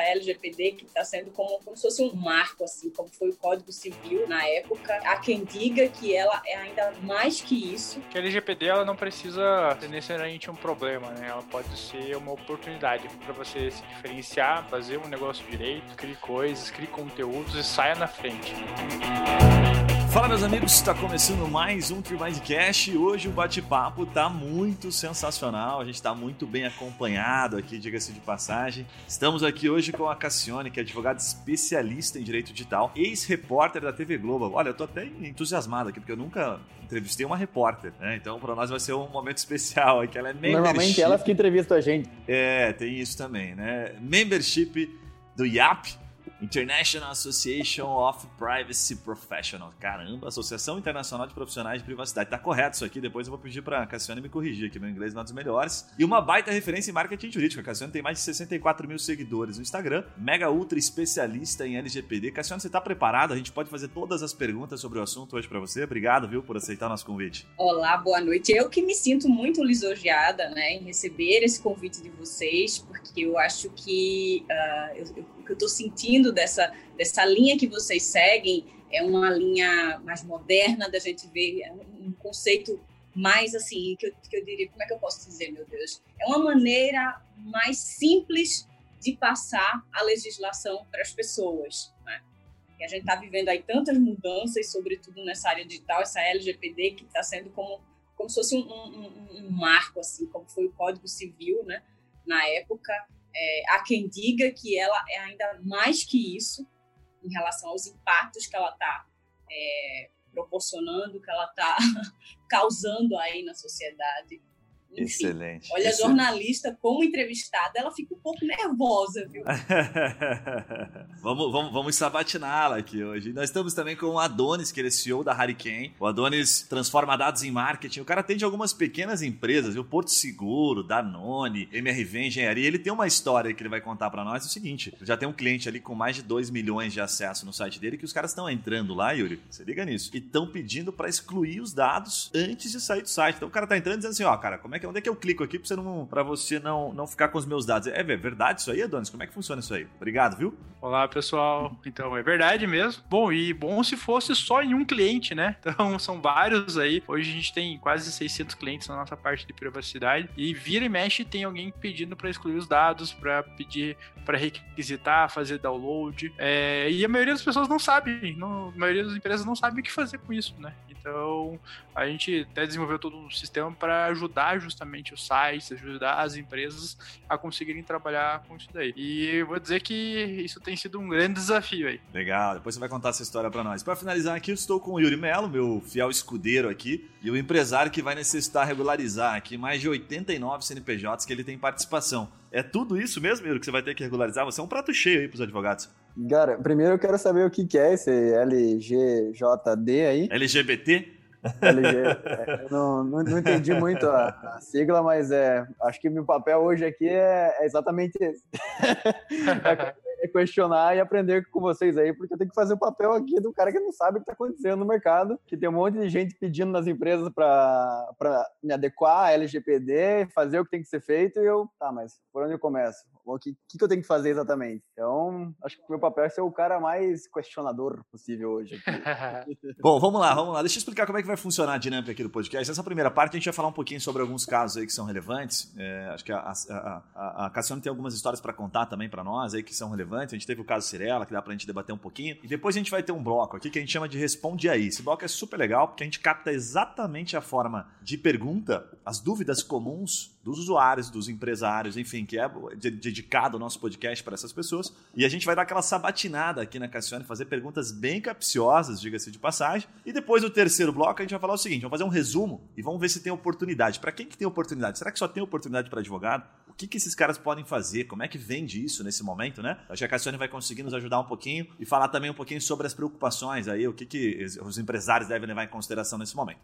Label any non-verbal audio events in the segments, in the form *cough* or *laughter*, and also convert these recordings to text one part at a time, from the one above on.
LGPD que está sendo como, como se fosse um marco, assim, como foi o Código Civil na época. Há quem diga que ela é ainda mais que isso. Que a LGPD ela não precisa ser necessariamente um problema, né? Ela pode ser uma oportunidade para você se diferenciar, fazer um negócio direito, crie coisas, crie conteúdos e saia na frente. Fala meus amigos, está começando mais um Tribindcast e hoje o bate-papo tá muito sensacional, a gente está muito bem acompanhado aqui, diga-se de passagem. Estamos aqui hoje com a Cassione, que é advogada especialista em direito digital, ex-repórter da TV Globo. Olha, eu tô até entusiasmado aqui, porque eu nunca entrevistei uma repórter, né? Então para nós vai ser um momento especial aqui, ela é membership. Normalmente ela que entrevista a gente. É, tem isso também, né? Membership do IAP, International Association of Privacy Professionals. Caramba, Associação Internacional de Profissionais de Privacidade. Tá correto isso aqui, depois eu vou pedir pra Cassiane me corrigir, que meu inglês não é dos melhores. E uma baita referência em marketing jurídico. A Cassiane tem mais de 64 mil seguidores no Instagram, mega ultra especialista em LGPD. Cassiane, você tá preparada? A gente pode fazer todas as perguntas sobre o assunto hoje para você. Obrigado, viu, por aceitar o nosso convite. Olá, boa noite. Eu que me sinto muito lisonjeada, né, em receber esse convite de vocês, porque eu acho que uh, eu, eu eu estou sentindo dessa, dessa linha que vocês seguem é uma linha mais moderna da gente ver é um conceito mais assim, que eu, que eu diria, como é que eu posso dizer, meu Deus? É uma maneira mais simples de passar a legislação para as pessoas. Né? E a gente está vivendo aí tantas mudanças, sobretudo nessa área digital, essa LGPD que está sendo como, como se fosse um, um, um, marco, assim, como foi o Código Civil, né? na época, é, há quem diga que ela é ainda mais que isso em relação aos impactos que ela está é, proporcionando, que ela está *laughs* causando aí na sociedade. Enfim, Excelente. Olha, Excelente. a jornalista, como entrevistada, ela fica um pouco nervosa, viu? *laughs* vamos, vamos, vamos sabatiná-la aqui hoje. Nós estamos também com o Adonis, que ele é CEO da Hurricane. O Adonis transforma dados em marketing. O cara atende algumas pequenas empresas, o Porto Seguro, Danone, MRV Engenharia. Ele tem uma história que ele vai contar para nós. É o seguinte: já tem um cliente ali com mais de 2 milhões de acesso no site dele que os caras estão entrando lá, Yuri. Você liga nisso. E estão pedindo para excluir os dados antes de sair do site. Então o cara tá entrando dizendo assim: ó, cara, como é que onde é que eu clico aqui para você não para você não não ficar com os meus dados? É verdade isso aí, Adonis? Como é que funciona isso aí? Obrigado, viu? Olá, pessoal. Então, é verdade mesmo. Bom, e bom se fosse só em um cliente, né? *laughs* Então, são vários aí. Hoje a gente tem quase 600 clientes na nossa parte de privacidade e vira e mexe tem alguém pedindo para excluir os dados, para pedir para requisitar, fazer download. É, e a maioria das pessoas não sabe, não, a maioria das empresas não sabe o que fazer com isso, né? Então, a gente até desenvolveu todo um sistema para ajudar justamente os sites, ajudar as empresas a conseguirem trabalhar com isso daí. E vou dizer que isso tem sido um grande desafio aí. Legal, depois você vai contar essa história para nós. Para finalizar aqui, eu estou com o Yuri Melo, meu fiel escudeiro aqui, e o empresário que vai necessitar regularizar aqui mais de 89 CNPJs que ele tem participação. É tudo isso mesmo, Yuri, que você vai ter que regularizar? Você é um prato cheio aí para os advogados. Cara, primeiro eu quero saber o que, que é esse LGJD aí. LGBT? LG. É, eu não, não, não, entendi muito a, a, sigla, mas é, acho que meu papel hoje aqui é, é exatamente esse. *laughs* é questionar e aprender com vocês aí, porque eu tenho que fazer o papel aqui do cara que não sabe o que está acontecendo no mercado, que tem um monte de gente pedindo nas empresas para me adequar a LGPD, fazer o que tem que ser feito, e eu, tá, mas por onde eu começo? O que, que eu tenho que fazer exatamente? Então, acho que o meu papel é ser o cara mais questionador possível hoje. *laughs* Bom, vamos lá, vamos lá. Deixa eu explicar como é que vai funcionar a dinâmica aqui do podcast. Nessa primeira parte, a gente vai falar um pouquinho sobre alguns casos aí que são relevantes. É, acho que a, a, a, a Cassiane tem algumas histórias para contar também para nós aí que são relevantes relevantes. A gente teve o caso Cirela, que dá pra gente debater um pouquinho. E depois a gente vai ter um bloco aqui que a gente chama de Responde Aí. Esse bloco é super legal porque a gente capta exatamente a forma de pergunta, as dúvidas comuns dos usuários, dos empresários, enfim, que é dedicado o nosso podcast para essas pessoas. E a gente vai dar aquela sabatinada aqui na Cassione, fazer perguntas bem capciosas, diga-se de passagem. E depois no terceiro bloco a gente vai falar o seguinte: vamos fazer um resumo e vamos ver se tem oportunidade. Para quem que tem oportunidade? Será que só tem oportunidade para advogado? O que, que esses caras podem fazer? Como é que vende isso nesse momento, né? Acho que a Cassione vai conseguir nos ajudar um pouquinho e falar também um pouquinho sobre as preocupações aí, o que, que os empresários devem levar em consideração nesse momento.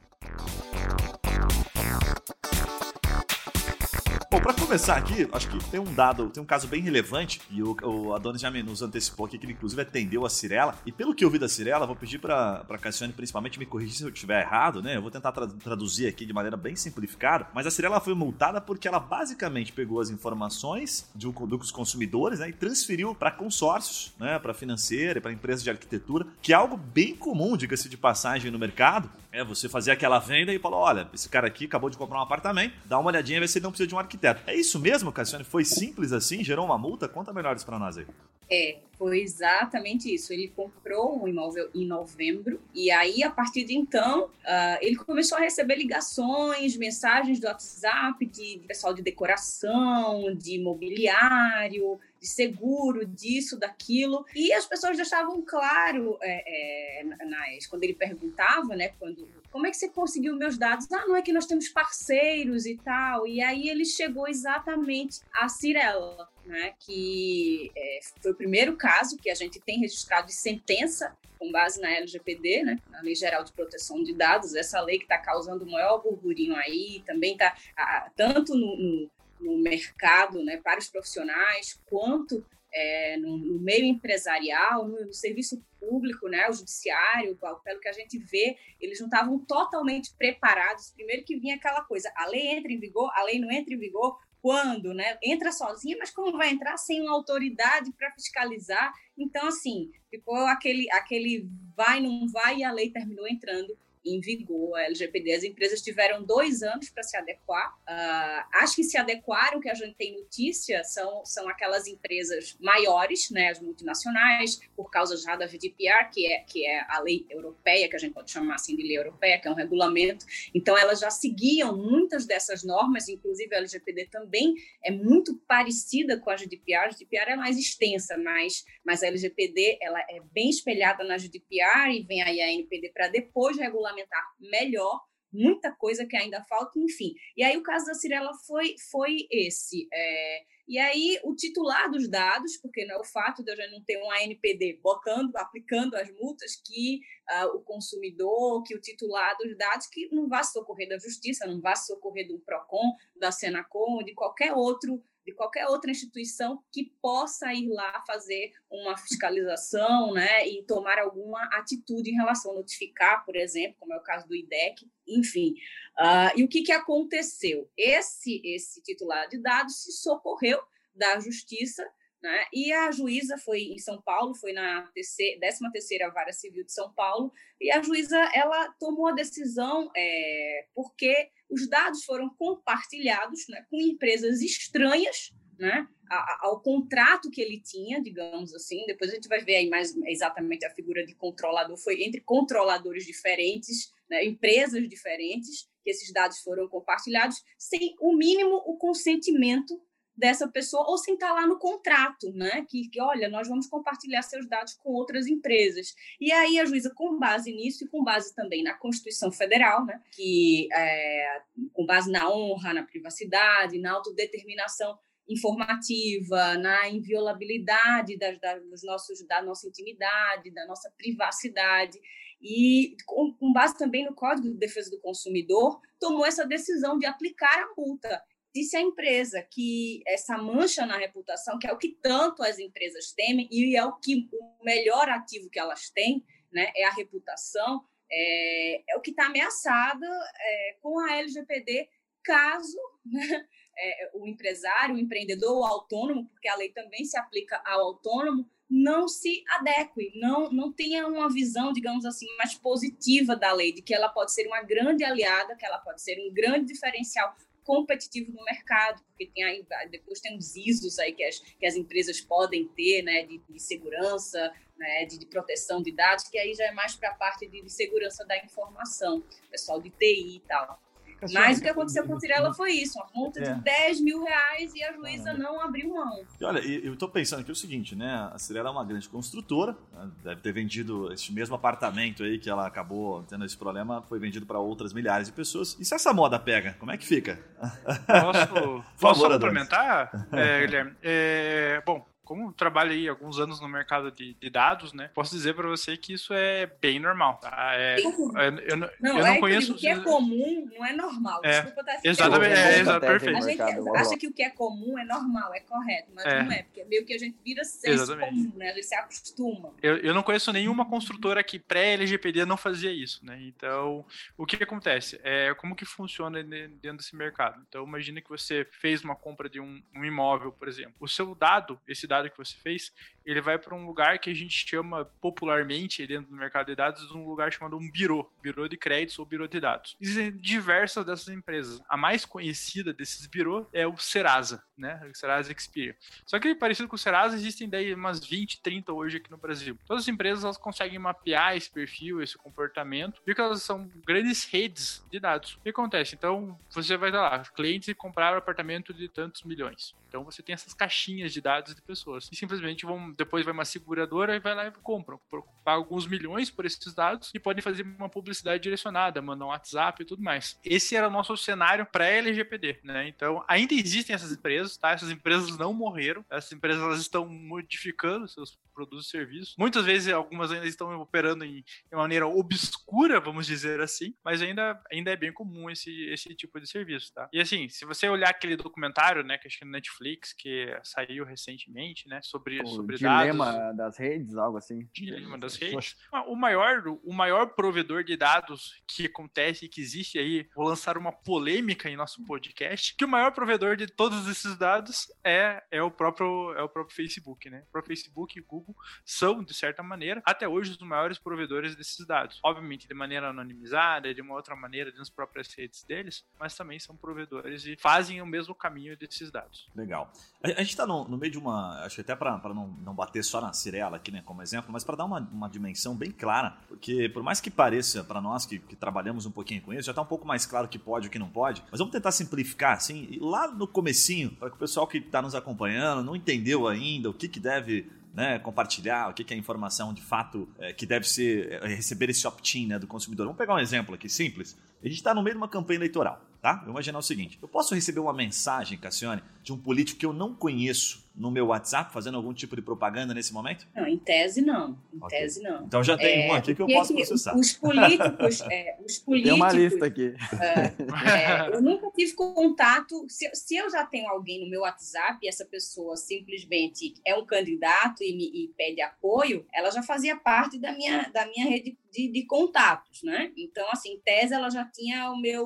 Bom, para começar aqui, acho que tem um dado, tem um caso bem relevante, e o, o Adonis nos antecipou aqui que ele inclusive atendeu a Cirela. E pelo que eu vi da Cirela, vou pedir para a Cassiane principalmente me corrigir se eu estiver errado, né? Eu vou tentar tra traduzir aqui de maneira bem simplificada, mas a Cirela foi multada porque ela basicamente pegou as informações de, dos consumidores né, e transferiu para consórcios, né, para financeira, para empresas de arquitetura, que é algo bem comum, diga-se de passagem, no mercado. É você fazer aquela venda e falar: olha, esse cara aqui acabou de comprar um apartamento, dá uma olhadinha, vê se ele não precisa de um arquiteto. É isso mesmo, Cassiane? Foi simples assim? Gerou uma multa? Conta melhor isso para nós aí. É, foi exatamente isso. Ele comprou um imóvel em novembro e aí, a partir de então, uh, ele começou a receber ligações, mensagens do WhatsApp de, de pessoal de decoração, de imobiliário, de seguro, disso, daquilo. E as pessoas deixavam claro, é, é, nas, quando ele perguntava, né, quando, como é que você conseguiu meus dados? Ah, não é que nós temos parceiros e tal. E aí ele chegou exatamente a Cirela, né, que é, foi o primeiro caso que a gente tem registrado de sentença com base na LGPD, né, na Lei Geral de Proteção de Dados, essa lei que está causando o maior burburinho aí, também está tanto no, no no mercado, né, para os profissionais, quanto é, no, no, meio empresarial, no, no, serviço público, né, o judiciário, pelo que a gente vê, eles não estavam totalmente preparados. Primeiro que vinha aquela coisa, a lei entra em vigor, a lei não entra em vigor, quando, né? Entra sozinha, mas como vai entrar sem uma autoridade para fiscalizar? Então, assim, ficou aquele, aquele vai, não vai, e a lei terminou entrando em vigor a LGPD. As empresas tiveram dois anos para se adequar. Uh, acho que se adequaram, que a gente tem notícia, são, são aquelas empresas maiores, né, as multinacionais, por causa já da GDPR, que é, que é a lei europeia, que a gente pode chamar assim de lei europeia, que é um regulamento. Então, elas já seguiam muitas dessas normas, inclusive a LGPD também é muito parecida com a GDPR. A GDPR é mais extensa, mas, mas a LGPD ela é bem espelhada na GDPR e vem aí a NPD para depois regulamentar regulamentar melhor, muita coisa que ainda falta, enfim. E aí o caso da Cirela foi, foi esse. É, e aí o titular dos dados, porque não é o fato de eu já não ter um ANPD botando, aplicando as multas, que uh, o consumidor, que o titular dos dados, que não vá socorrer da justiça, não vá socorrer do PROCON, da Senacom, de qualquer outro de qualquer outra instituição que possa ir lá fazer uma fiscalização né, e tomar alguma atitude em relação a notificar, por exemplo, como é o caso do IDEC, enfim. Uh, e o que, que aconteceu? Esse, esse titular de dados se socorreu da justiça né? E a juíza foi em São Paulo, foi na 13ª Vara Civil de São Paulo, e a juíza ela tomou a decisão é, porque os dados foram compartilhados né, com empresas estranhas né, ao contrato que ele tinha, digamos assim. Depois a gente vai ver aí mais exatamente a figura de controlador. Foi entre controladores diferentes, né, empresas diferentes, que esses dados foram compartilhados, sem o mínimo o consentimento dessa pessoa, ou sem estar lá no contrato, né? Que, que, olha, nós vamos compartilhar seus dados com outras empresas. E aí a juíza, com base nisso e com base também na Constituição Federal, né? Que é, com base na honra, na privacidade, na autodeterminação informativa, na inviolabilidade das, das, dos nossos, da nossa intimidade, da nossa privacidade, e com base também no Código de Defesa do Consumidor, tomou essa decisão de aplicar a multa disse a empresa que essa mancha na reputação, que é o que tanto as empresas temem e é o que o melhor ativo que elas têm, né, é a reputação, é, é o que está ameaçado é, com a LGPD, caso né, é, o empresário, o empreendedor, o autônomo, porque a lei também se aplica ao autônomo, não se adeque, não, não tenha uma visão, digamos assim, mais positiva da lei, de que ela pode ser uma grande aliada, que ela pode ser um grande diferencial competitivo no mercado, porque tem aí, depois tem os ISOs aí que as, que as empresas podem ter, né, de, de segurança, né, de, de, proteção de dados, que aí já é mais para a parte de, de, segurança da informação, pessoal de TI e tal. Mas o que aconteceu com a Cirela foi isso, uma multa é. de 10 mil reais e a juíza não abriu mão. E olha, eu estou pensando aqui o seguinte, né? A Cirela é uma grande construtora, né? deve ter vendido esse mesmo apartamento aí que ela acabou tendo esse problema, foi vendido para outras milhares de pessoas. E se essa moda pega, como é que fica? Posso, posso complementar, é, Guilherme? É, bom, como trabalho aí alguns anos no mercado de, de dados, né? Posso dizer para você que isso é bem normal, tá? É, eu, eu, não, não, eu não é conheço. O que é comum não é normal. É, Desculpa, tá exatamente, é, exatamente, perfeito. A gente acha que o que é comum é normal, é correto, mas é. não é, porque é meio que a gente vira senso comum, né? A gente se acostuma. Eu, eu não conheço nenhuma construtora que pré-LGPD não fazia isso, né? Então, o que, que acontece? É como que funciona dentro desse mercado. Então, imagine que você fez uma compra de um, um imóvel, por exemplo. O seu dado, esse dado que você fez, ele vai para um lugar que a gente chama popularmente dentro do mercado de dados um lugar chamado um birô, birô de créditos ou birô de dados. Existem diversas dessas empresas. A mais conhecida desses birô é o Serasa, né? O Serasa Experian. Só que parecido com o Serasa, existem daí umas 20, 30 hoje aqui no Brasil. Todas as empresas elas conseguem mapear esse perfil, esse comportamento, porque elas são grandes redes de dados. O que acontece? Então, você vai lá, clientes compraram apartamento de tantos milhões. Então você tem essas caixinhas de dados de pessoas. E simplesmente vão, depois vai uma seguradora e vai lá e compram. Paga alguns milhões por esses dados e podem fazer uma publicidade direcionada, mandar um WhatsApp e tudo mais. Esse era o nosso cenário pré-LGPD, né? Então ainda existem essas empresas, tá? Essas empresas não morreram. Essas empresas elas estão modificando seus produtos e serviços. Muitas vezes algumas ainda estão operando em, de maneira obscura, vamos dizer assim, mas ainda, ainda é bem comum esse, esse tipo de serviço, tá? E assim, se você olhar aquele documentário, né, que acho que é no Netflix Netflix, que saiu recentemente, né? Sobre, o sobre dilema dados. das redes, algo assim. Dilema das redes. O maior, o maior provedor de dados que acontece e que existe aí, vou lançar uma polêmica em nosso podcast, que o maior provedor de todos esses dados é, é, o, próprio, é o próprio Facebook, né? O próprio Facebook e Google são, de certa maneira, até hoje, os maiores provedores desses dados. Obviamente, de maneira anonimizada, de uma outra maneira, nas próprias redes deles, mas também são provedores e fazem o mesmo caminho desses dados. Legal. A gente está no, no, meio de uma. Acho que até para não, não bater só na Cirela aqui, né, como exemplo, mas para dar uma, uma dimensão bem clara, porque por mais que pareça para nós que, que, trabalhamos um pouquinho com isso, já está um pouco mais claro o que pode e o que não pode, mas vamos tentar simplificar assim, lá no comecinho, para que o pessoal que está nos acompanhando não entendeu ainda o que, que deve né, compartilhar, o que, que é informação de fato é, que deve ser é, receber esse opt-in né, do consumidor. Vamos pegar um exemplo aqui simples. A gente está no meio de uma campanha eleitoral, tá? Vou imaginar o seguinte: eu posso receber uma mensagem, Cassiane, de um político que eu não conheço no meu WhatsApp fazendo algum tipo de propaganda nesse momento? Não, em tese não. Em okay. tese não. Então já tem é, um aqui que eu posso processar. Os políticos, é, os *laughs* políticos. Tem uma lista aqui. É, eu nunca tive contato. Se, se, eu já tenho alguém no meu WhatsApp e essa pessoa simplesmente é um candidato e, me, e pede apoio, ela já fazia parte da minha, da minha rede de, de, contatos, né? Então, assim, em tese ela já tinha o meu,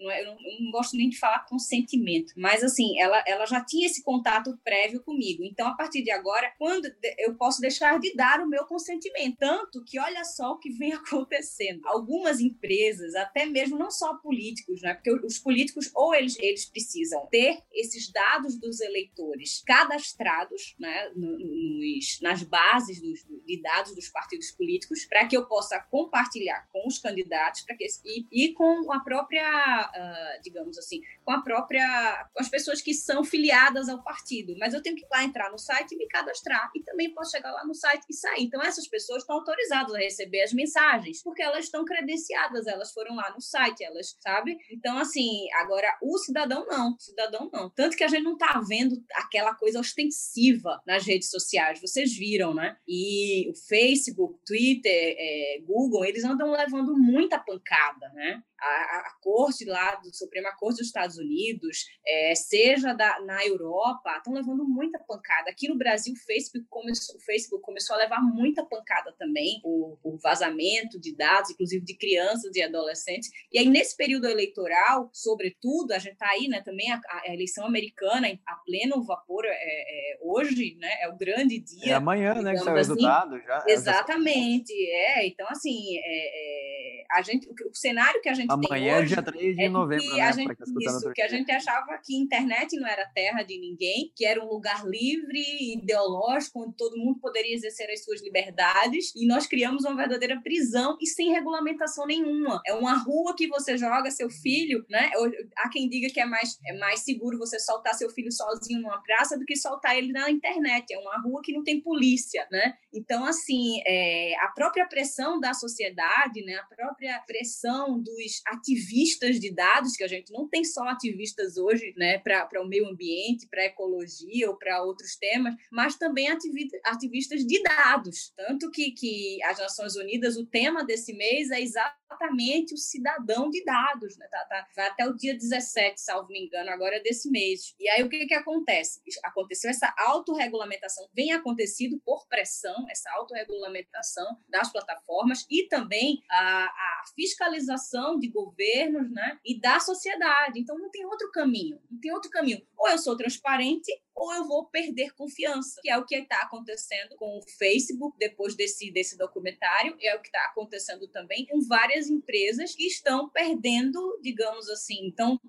não é, eu, não, eu não, gosto nem de falar consentimento, mas assim, ela, ela já tinha esse contato prévio comigo. Então, a partir de agora, quando eu posso deixar de dar o meu consentimento, tanto que olha só o que vem *laughs* acontecendo. Algumas empresas, até mesmo não só políticos, né? Porque os políticos ou eles, eles precisam ter esses dados dos eleitores cadastrados, né, nos, nas bases dos, de dados dos partidos políticos, para que eu possa compartilhar com os candidatos para que e, e, com a própria, uh, digamos assim, com a própria, com as pessoas que são filiadas ao partido. Mas eu tenho que ir lá entrar no site e me cadastrar e também posso chegar lá no site e sair. Então essas pessoas estão autorizadas a receber as mensagens porque elas estão credenciadas, elas foram lá no site, elas, sabe? Então assim, agora o cidadão não, o cidadão não. Tanto que a gente não está vendo aquela coisa ostensiva nas redes sociais. Vocês viram, né? E o Facebook, Twitter, é, Google, eles andam levando muita pancada, né? A, a, corte lá do Suprema Corte dos Estados Unidos, é, seja da, na Europa, estão levando muita pancada. Aqui no Brasil, o Facebook começou, o Facebook começou a levar muita pancada também, por, por vazamento de dados, inclusive de crianças e adolescentes. E aí, nesse período eleitoral, sobretudo, a gente está aí, né, também a, a, eleição americana a pleno vapor é, é, hoje, né, é o grande dia. É amanhã, né, que sai o assim. resultado. Já, Exatamente, é. Então, assim, é, é, a gente, o, o cenário que a gente Amanhã é dia 3 de é novembro, né? Gente, tá isso, que a gente achava que internet não era terra de ninguém, que era um lugar livre, ideológico, onde todo mundo poderia exercer as suas liberdades, e nós criamos uma verdadeira prisão e sem regulamentação nenhuma. É uma rua que você joga seu filho, né? Há quem diga que é mais, é mais seguro você soltar seu filho sozinho numa praça do que soltar ele na internet. É uma rua que não tem polícia, né? Então, assim, é, a própria pressão da sociedade, né? própria pressão dos ativistas de dados, que a gente não tem só ativistas hoje né, para o meio ambiente, para a ecologia ou para outros temas, mas também ativistas de dados. Tanto que, que as Nações Unidas, o tema desse mês é exatamente o cidadão de dados. Né? Tá, tá, vai até o dia 17, salvo me engano, agora desse mês. E aí o que, que acontece? Aconteceu essa autorregulamentação, vem acontecido por pressão, essa autorregulamentação das plataformas e também a, a fiscalização de governos né, e da sociedade. Então não tem outro caminho, não tem outro caminho. Ou eu sou transparente ou eu vou perder confiança, que é o que está acontecendo com o Facebook depois desse, desse documentário, é o que está acontecendo também com várias empresas que estão perdendo, digamos assim, estão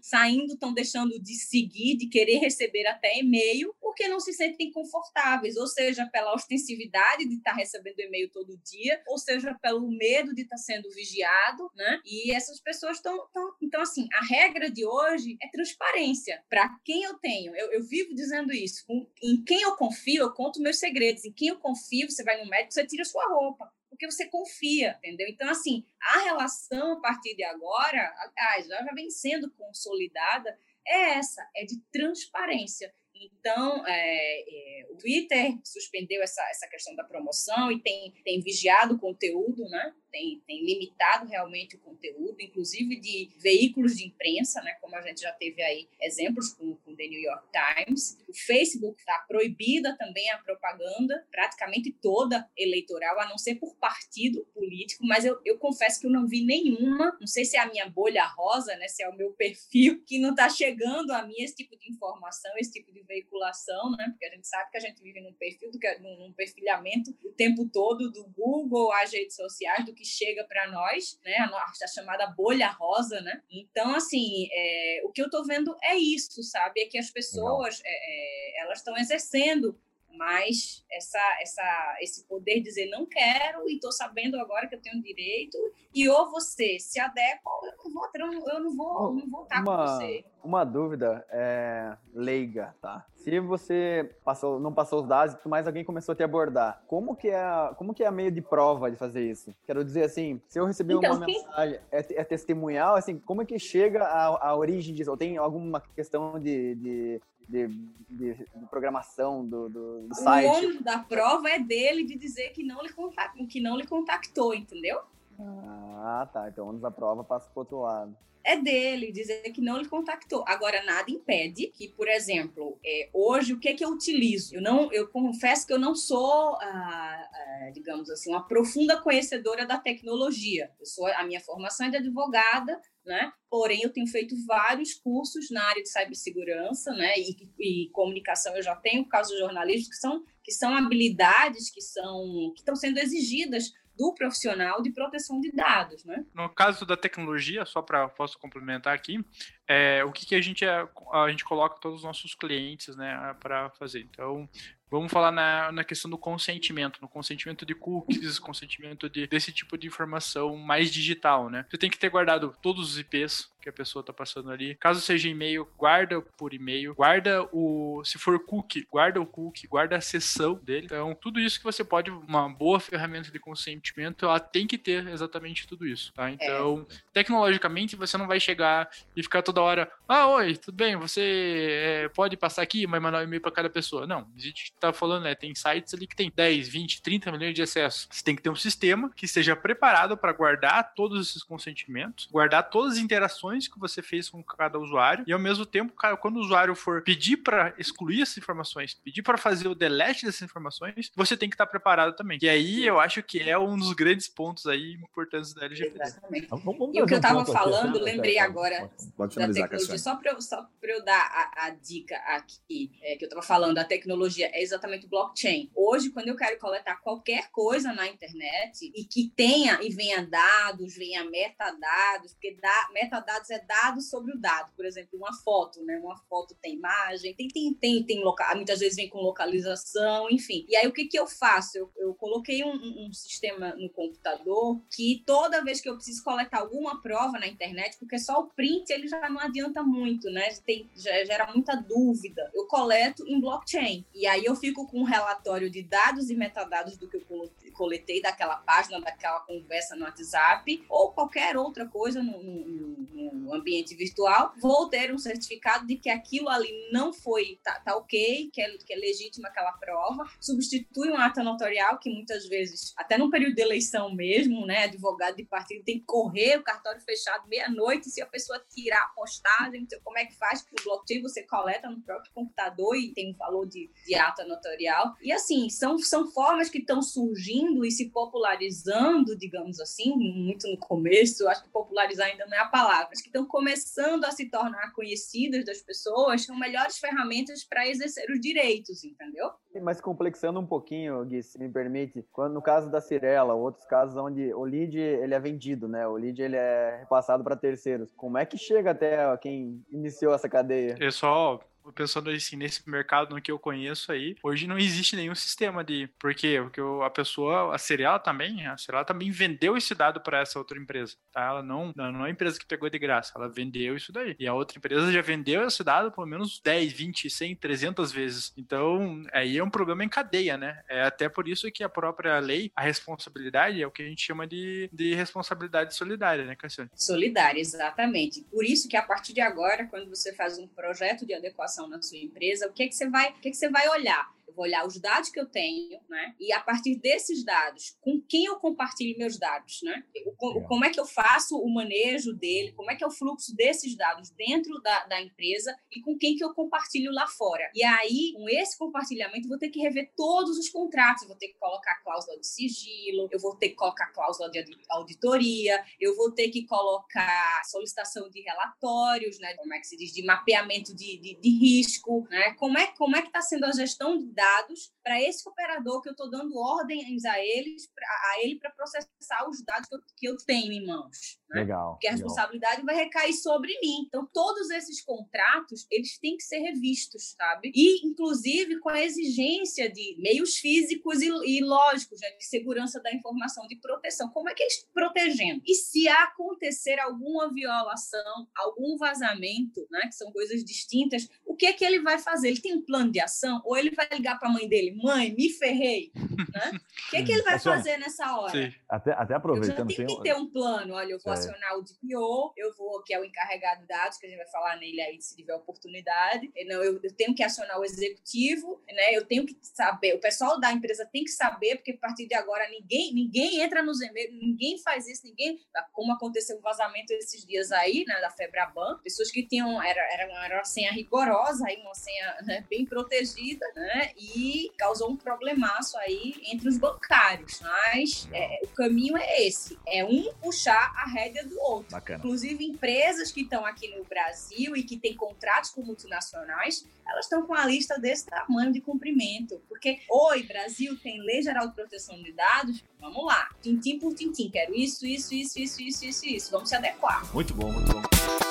saindo, estão deixando de seguir, de querer receber até e-mail, porque não se sentem confortáveis, ou seja, pela ostensividade de estar recebendo e-mail todo dia, ou seja, pelo medo de estar sendo vigiado, né? E essas pessoas estão. Então, assim, a regra de hoje é transparência. Para quem eu tenho, eu, eu vi vivo dizendo isso. Em quem eu confio, eu conto meus segredos. Em quem eu confio, você vai no médico, você tira sua roupa. Porque você confia, entendeu? Então, assim, a relação a partir de agora, aliás, já vem sendo consolidada, é essa, é de transparência. Então, é, é, o Twitter suspendeu essa, essa questão da promoção e tem, tem vigiado o conteúdo, né? Tem, tem limitado realmente o conteúdo, inclusive de veículos de imprensa, né, como a gente já teve aí exemplos com, com o The New York Times. O Facebook está proibida também a propaganda, praticamente toda eleitoral, a não ser por partido político, mas eu, eu confesso que eu não vi nenhuma, não sei se é a minha bolha rosa, né, se é o meu perfil, que não está chegando a mim esse tipo de informação, esse tipo de veiculação, né, porque a gente sabe que a gente vive num perfil, num perfilhamento o tempo todo do Google, as redes sociais, do que chega para nós, né? A, a, chamada bolha rosa, né? Então, assim, é, o que eu estou vendo é isso, sabe? É que as pessoas é, é, elas estão exercendo mais essa, essa, esse poder de dizer não quero e estou sabendo agora que eu tenho direito e ou você se adequa ou eu não vou, eu não vou, não vou estar uma, com você. Uma dúvida é, leiga, tá? Se você passou, não passou os dados, mas alguém começou a te abordar, como que é, como que é a meio de prova de fazer isso? Quero dizer assim, se eu receber então, uma mensagem, é, é, testemunhal, assim, como é que chega a, a origem disso? Ou tem alguma questão de, de de, de, de, programação do, do, site. O ônus da prova é dele de dizer que não lhe, contactou, que não lhe contactou, entendeu? Ah, tá. Então ônus da prova passa para o outro lado é dele dizer que não lhe contactou. Agora, nada impede que, por exemplo, é, hoje o que é que eu utilizo? Eu não, eu confesso que eu não sou, ah, ah, digamos assim, uma profunda conhecedora da tecnologia. Eu sou a minha formação é de advogada, né? Porém, eu tenho feito vários cursos na área de cibersegurança, né? E, e comunicação eu já tenho, do jornalismo, que são, que são habilidades que são que estão sendo exigidas do profissional de proteção de dados, né? No caso da tecnologia, só para posso complementar aqui, é, o que, que a gente é, a gente coloca todos os nossos clientes, né, para fazer. Então, Vamos falar na, na questão do consentimento, no consentimento de cookies, consentimento de, desse tipo de informação mais digital, né? Você tem que ter guardado todos os IPs que a pessoa está passando ali. Caso seja e-mail, guarda por e-mail, guarda o, se for cookie, guarda o cookie, guarda a sessão dele. Então, tudo isso que você pode, uma boa ferramenta de consentimento, ela tem que ter exatamente tudo isso, tá? Então, é. tecnologicamente, você não vai chegar e ficar toda hora, ah, oi, tudo bem, você é, pode passar aqui e mandar um e-mail para cada pessoa. Não, a gente tá falando, né, tem sites ali que tem 10, 20, 30 milhões de acessos. Você tem que ter um sistema que esteja preparado para guardar todos esses consentimentos, guardar todas as interações que você fez com cada usuário e ao mesmo tempo, cara, quando o usuário for pedir para excluir essas informações, pedir para fazer o delete dessas informações, você tem que estar preparado também. E aí eu acho que é um dos grandes pontos aí importantes da LGPD. Exatamente. e o que eu estava falando, lembrei agora da tecnologia, só para eu, só eu dar a, a dica aqui, é, que eu estava falando, a tecnologia é exatamente blockchain. Hoje, quando eu quero coletar qualquer coisa na internet e que tenha e venha dados, venha metadados, porque da, metadados dados é dado sobre o dado. Por exemplo, uma foto, né? Uma foto tem imagem, tem, tem, tem, tem local, muitas vezes vem com localização, enfim. E aí o que, que eu faço? Eu, eu coloquei um, um, sistema no computador que toda vez que eu preciso coletar alguma prova na internet, porque só o print ele já não não adianta muito, né? Tem, gera muita dúvida. Eu coleto em blockchain. E aí eu fico com um relatório de dados e metadados do que eu coletei daquela página, daquela conversa no WhatsApp, ou qualquer outra coisa no, no, no ambiente virtual. Vou ter um certificado de que aquilo ali não foi, tá, tá ok, que é, que é legítima aquela prova. Substitui um ata notarial, que muitas vezes, até no período de eleição mesmo, né? Advogado de partido tem que correr o cartório fechado meia-noite, se a pessoa tirar a postagem, como é que faz, porque o blockchain você coleta no próprio computador e tem um valor de, de ata notarial. E assim, são, são formas que estão surgindo e se popularizando, digamos assim, muito no começo, acho que popularizar ainda não é a palavra, mas que estão começando a se tornar conhecidas das pessoas, são melhores ferramentas para exercer os direitos, entendeu? Mas complexando um pouquinho, Gui, se me permite, quando no caso da Cirela, outros casos onde o lead ele é vendido, né? O lead ele é repassado para terceiros. Como é que chega até quem iniciou essa cadeia? Pessoal, pensando assim, nesse mercado no que eu conheço aí, hoje não existe nenhum sistema de. Por quê? Porque a pessoa, a Serial também, a Serial também vendeu esse dado para essa outra empresa, tá? Ela não, não é a empresa que pegou de graça, ela vendeu isso daí. E a outra empresa já vendeu esse dado pelo menos 10, 20, 100, 300 vezes. Então, aí é um problema em cadeia, né? É até por isso que a própria lei, a responsabilidade é o que a gente chama de, de responsabilidade solidária, né, Cassiane? Solidária, exatamente. Por isso que a partir de agora, quando você faz um projeto de adequação na sua empresa, o que, é que você vai, o que, é que você vai olhar? Vou olhar os dados que eu tenho, né? E a partir desses dados, com quem eu compartilho meus dados, né? O, como é que eu faço o manejo dele, como é que é o fluxo desses dados dentro da, da empresa e com quem que eu compartilho lá fora. E aí, com esse compartilhamento, vou ter que rever todos os contratos, vou ter que colocar cláusula de sigilo, eu vou ter que colocar cláusula de auditoria, eu vou ter que colocar solicitação de relatórios, né? Como é que se diz? De mapeamento de, de, de risco, né? Como é, como é que está sendo a gestão de dados dados para esse operador que eu estou dando ordens a eles, a ele para processar os dados que eu, que eu tenho em mãos. Né? Legal. Porque a legal. responsabilidade vai recair sobre mim. Então, todos esses contratos, eles têm que ser revistos, sabe? E, inclusive, com a exigência de meios físicos e, e lógicos, né? de segurança da informação, de proteção. Como é que eles estão protegendo? E se acontecer alguma violação, algum vazamento, né? que são coisas distintas, o que é que ele vai fazer? Ele tem um plano de ação? Ou ele vai ligar para a mãe dele, mãe, me ferrei. Né? O *laughs* que, é que ele vai fazer nessa hora? Sim. Até, até aproveitando. Eu tenho que ter um plano. Olha, eu vou é. acionar o DPO, eu vou, que é o encarregado de dados, que a gente vai falar nele aí se tiver oportunidade. Não, eu, eu tenho que acionar o executivo, né? Eu tenho que saber, o pessoal da empresa tem que saber, porque a partir de agora ninguém, ninguém entra nos e-mails, ninguém faz isso, ninguém. Como aconteceu o vazamento esses dias aí, né, da Febraban, pessoas que tinham, era, era, era uma senha rigorosa, aí uma senha né, bem protegida, né? E causou um problemaço aí entre os bancários. Mas é, o caminho é esse: é um puxar a rédea do outro. Bacana. Inclusive, empresas que estão aqui no Brasil e que têm contratos com multinacionais, elas estão com a lista desse tamanho de cumprimento. Porque, oi, Brasil tem Lei Geral de Proteção de Dados, vamos lá, tintim por tintim, quero isso, isso, isso, isso, isso, isso, isso, vamos se adequar. Muito bom, muito bom.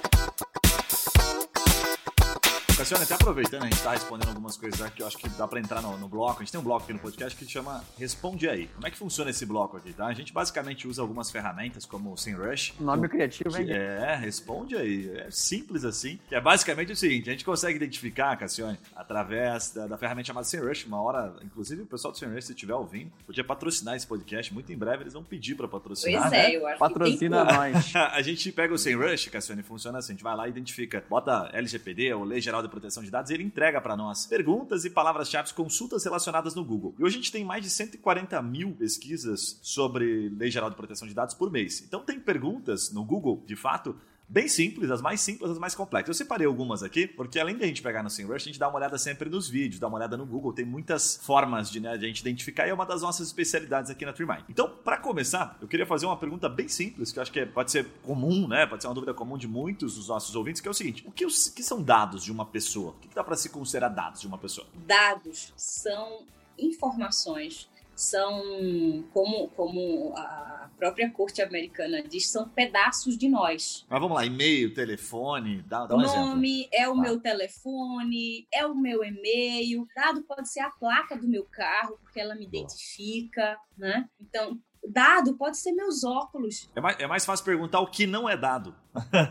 Cassione, até aproveitando, a gente tá respondendo algumas coisas aqui, eu acho que dá para entrar no, no, bloco. A gente tem um bloco aqui no podcast que chama Responde Aí. Como é que funciona esse bloco aqui, tá? A gente basicamente usa algumas ferramentas como o SEMrush. Nome criativo, hein? É, Responde Aí. É simples assim. Que é basicamente o seguinte, a gente consegue identificar, Cassione, através da, da ferramenta chamada SEMrush. Uma hora, inclusive o pessoal do SEMrush, se estiver ouvindo, podia patrocinar esse podcast. Muito em breve eles vão pedir para patrocinar. Pois é, né? eu acho Patrocina que nós. *laughs* a gente pega o SEMrush, Cassione, funciona assim. A gente vai lá e identifica, bota LGPD ou Lei Geral de Proteção de Dados, ele entrega para nós perguntas e palavras-chave, consultas relacionadas no Google. E hoje a gente tem mais de 140 mil pesquisas sobre Lei Geral de Proteção de Dados por mês. Então tem perguntas no Google, de fato, bem simples, as mais simples, as mais complexas. Eu separei algumas aqui, porque além de a gente pegar no SEMrush, a gente dá uma olhada sempre nos vídeos, dá uma olhada no Google, tem muitas formas de, né, de a gente identificar e é uma das nossas especialidades aqui na TreeMind. Então, para começar, eu queria fazer uma pergunta bem simples, que eu acho que é, pode ser comum, né, pode ser uma dúvida comum de muitos dos nossos ouvintes, que é o seguinte, o que, os, que são dados de uma pessoa? O que dá para se considerar dados de uma pessoa? Dados são informações são como, como a própria corte americana diz, são pedaços de nós. Mas vamos lá, e-mail, telefone, dá, dá um o nome exemplo. é o meu telefone, é o meu e-mail, dado pode ser a placa do meu carro, porque ela me identifica, né? Então, dado pode ser meus óculos. É mais, é mais fácil perguntar o que não é dado.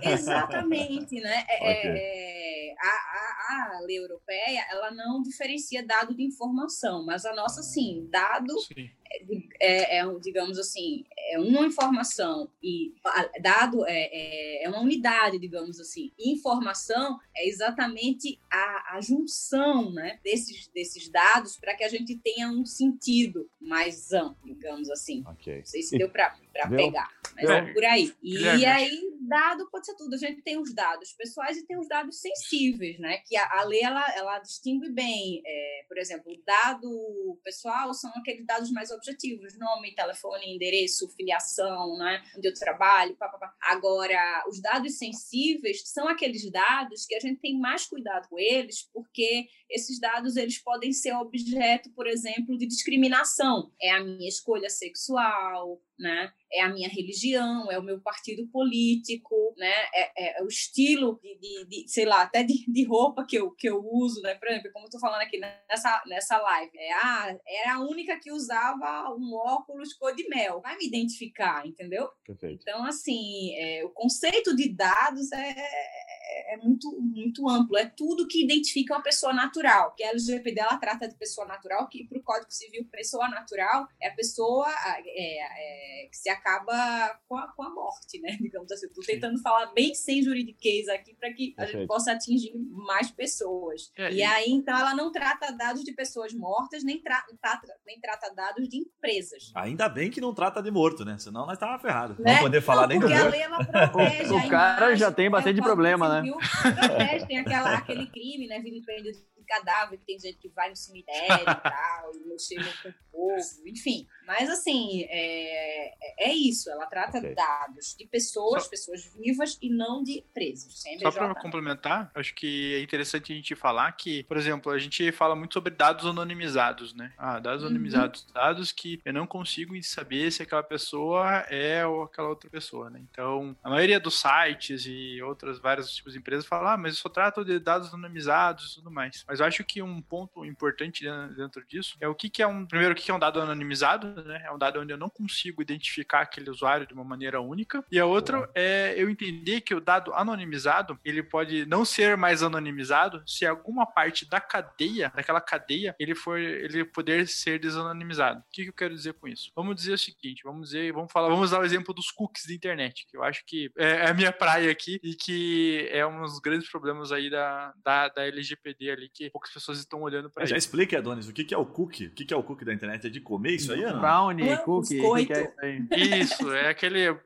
Exatamente, né? É, *laughs* okay. é, a, a, a, lei europeia ela não diferencia dado de informação, mas a nossa sim, dado sim. É, é, digamos assim, é uma informação e dado é, é, é, uma unidade, digamos assim. Informação é exatamente a, a junção, né, desses, desses dados para que a gente tenha um sentido mais amplo, digamos assim. Okay. Não sei se deu para pegar, mas é por aí. E aí dado pode ser tudo. A gente tem os dados pessoais e tem os dados sensíveis, né? Que a, a lei ela, ela distingue bem. É, por exemplo, o dado pessoal são aqueles dados mais objetivos: nome, telefone, endereço, filiação, né? Onde eu trabalho, pá, pá, pá. Agora, os dados sensíveis são aqueles dados que a gente tem mais cuidado com eles, porque esses dados eles podem ser objeto, por exemplo, de discriminação. É a minha escolha sexual, né? É a minha religião, é o meu partido político, né? É, é o estilo de, de, de, sei lá, até de, de, roupa que eu, que eu uso, né? Por exemplo, como eu tô falando aqui nessa, nessa live, é a, era a única que usava um óculos cor de mel. Vai me identificar, entendeu? Perfeito. Então, assim, é, o conceito de dados é, é, muito, muito amplo. É tudo que identifica uma pessoa natural. Que a LGPD ela trata de pessoa natural, que para o Código Civil, pessoa natural é a pessoa é, é, que se acaba com a, com a morte, né? *laughs* Digamos assim. Estou tentando falar bem sem juridiquês aqui para que a gente possa atingir mais pessoas. É, e, e aí, então, ela não trata dados de pessoas mortas, nem, tra trata, nem trata dados de empresas. Ainda bem que não trata de morto, né? Senão nós estávamos ferrados. Né? Não poder falar não, nem do morto. Porque a lei, ela protege *laughs* o, cara imagem, já tem bastante problema, né? Protege, tem aquela, aquele crime, né? Vilipêndio de cadáver, que tem gente que vai no cemitério e tal, e mexer com o povo, enfim. Mas, assim, é, é isso. Ela trata okay. dados de pessoas, Só... pessoas vivas e não de presos. Só para complementar, acho que é interessante a gente falar que, por exemplo, a gente fala muito sobre dados anonimizados, né? Ah, dados uhum. anonimizados. Dados que eu não consigo saber se aquela pessoa é ou aquela outra pessoa, né? Então, a maioria dos sites e outras vários tipos de empresas falam, ah, mas eu só trato de dados anonimizados e tudo mais. Mas eu acho que um ponto importante dentro disso é o que, que é um. Primeiro, o que, que é um dado anonimizado, né? É um dado onde eu não consigo identificar aquele usuário de uma maneira única. E a outra é eu entender que o dado anonimizado, ele pode não ser mais anonimizado se alguma parte da cadeia, daquela cadeia, ele for ele poder ser desanonimizado. O que, que eu quero dizer com isso? Vamos dizer o seguinte, vamos dizer, vamos falar, vamos dar o exemplo dos cookies da internet, que eu acho que é, é a minha praia aqui e que é um dos grandes problemas aí da, da, da LGPD ali, que poucas pessoas estão olhando para Já explique, Adonis, o que, que é o cookie? O que, que é o cookie da internet? É de comer isso aí? Não? Brownie, é cookie, que, que é isso aí? Isso, é aquele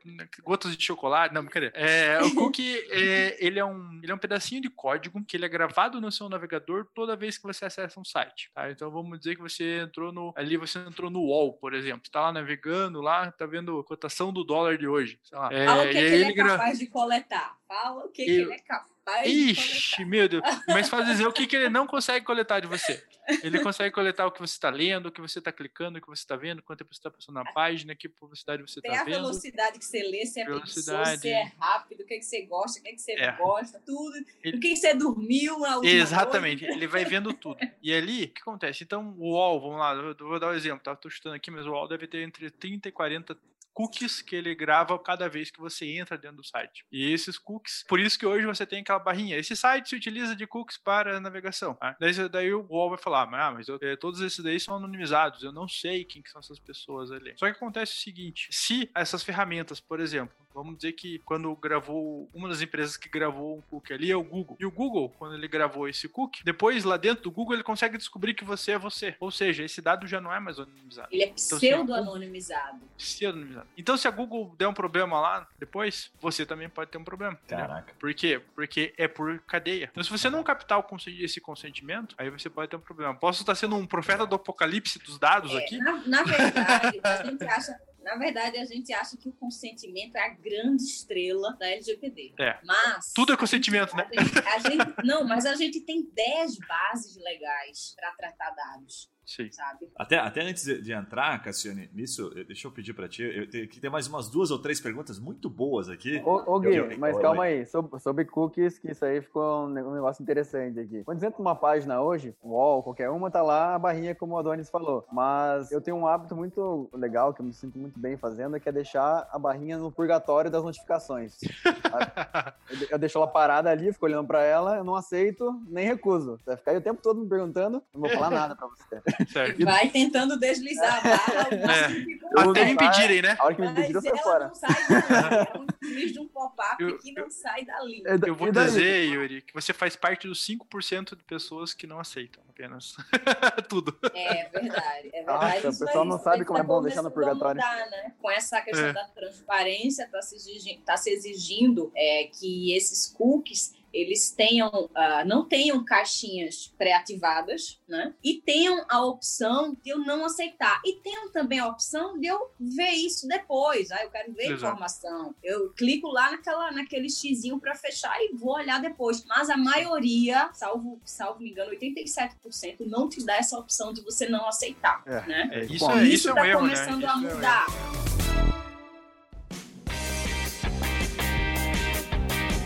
gotas de chocolate, não, brincadeira. É, o cookie, é, ele, é um, ele é um pedacinho de código que ele é gravado no seu navegador toda vez que você acessa um site, tá? Então vamos dizer que você entrou no, ali você entrou no UOL, por exemplo, está lá navegando, lá, tá vendo a cotação do dólar de hoje, sei lá. É, Fala o que, que ele, ele é capaz gra... de coletar. Fala o que, que ele é capaz Ixi, meu Deus. *laughs* Mas faz dizer o que, que ele não consegue coletar de você. Ele consegue coletar o que você está lendo, o que você está clicando, o que você está vendo, quanto tempo você está passando na página, que velocidade você está vendo. Tem a velocidade que você lê, se é velocidade. se é rápido, o que, é que você gosta, o que, é que você é. gosta, tudo. Ele... O que, você dormiu na Exatamente, ele vai vendo tudo. *laughs* E ali, o que acontece? Então, o UOL, vamos lá, eu vou dar um exemplo, tá? Estou chutando aqui, mas o UOL deve ter entre 30 e 40 cookies que ele grava cada vez que você entra dentro do site. E esses cookies, por isso que hoje você tem aquela barrinha. Esse site se utiliza de cookies para navegação. Tá? Daí, daí o UOL vai falar, ah, mas eu, eh, todos esses daí são anonimizados, eu não sei quem que são essas pessoas ali. Só que acontece o seguinte, se essas ferramentas, por exemplo, Vamos dizer que quando gravou, uma das empresas que gravou um cookie ali é o Google. E o Google, quando ele gravou esse cookie, depois lá dentro do Google ele consegue descobrir que você é você. Ou seja, esse dado já não é mais anonimizado. Ele é pseudo-anonimizado. Então, pseudo-anonimizado. Então, se a Google der um problema lá depois, você também pode ter um problema. Caraca. Entendeu? Por quê? Porque é por cadeia. Então, se você não captar esse consentimento, aí você pode ter um problema. Posso estar sendo um profeta do apocalipse dos dados é, aqui? Na, na verdade, a gente acha na verdade, a gente acha que o consentimento é a grande estrela da LGPD. É. Mas. Tudo é consentimento, né? A gente, a gente, não, mas a gente tem 10 bases legais para tratar dados. Sim. sabe? Até, até antes de, entrar, Cassiane, nisso, deixa eu pedir para ti, eu tenho, que tem mais umas duas ou três perguntas muito boas aqui. Ô, ô Gui, eu, eu, mas calma aí, sobre, sobre, cookies, que isso aí ficou um, negócio interessante aqui. Quando entra numa página hoje, UOL, qualquer uma, tá lá a barrinha como o Adonis falou. Mas eu tenho um hábito muito legal, que eu me sinto muito bem fazendo, que é deixar a barrinha no purgatório das notificações. *laughs* eu, eu deixo ela parada ali, fico olhando para ela, eu não aceito, nem recuso. Você vai ficar aí o tempo todo me perguntando, não vou falar nada para você. Certo. Vai tentando deslizar a barra. *laughs* É. Até me impedirem, né? A hora que me impediram, eu fora. Não sai dali. *laughs* É um de um pop-up que não sai dali. Eu vou dizer, Yuri, que você faz parte dos 5% de pessoas que não aceitam apenas *laughs* tudo. É verdade, é verdade. Nossa, o pessoal não sabe como é bom deixar no purgatório. Mudar, né? Com essa questão é. da transparência, está se exigindo, tá se exigindo é, que esses cookies eles tenham, uh, não tenham caixinhas pré-ativadas, né? E tenham a opção de eu não aceitar. E tenham também a opção de eu ver isso depois. Ah, eu quero ver a informação. Eu clico lá naquela, naquele xizinho para fechar e vou olhar depois. Mas a maioria, salvo, salvo me engano, 87% não te dá essa opção de você não aceitar, é, né? É, isso, é, isso, isso é um tá erro, começando né? a mudar.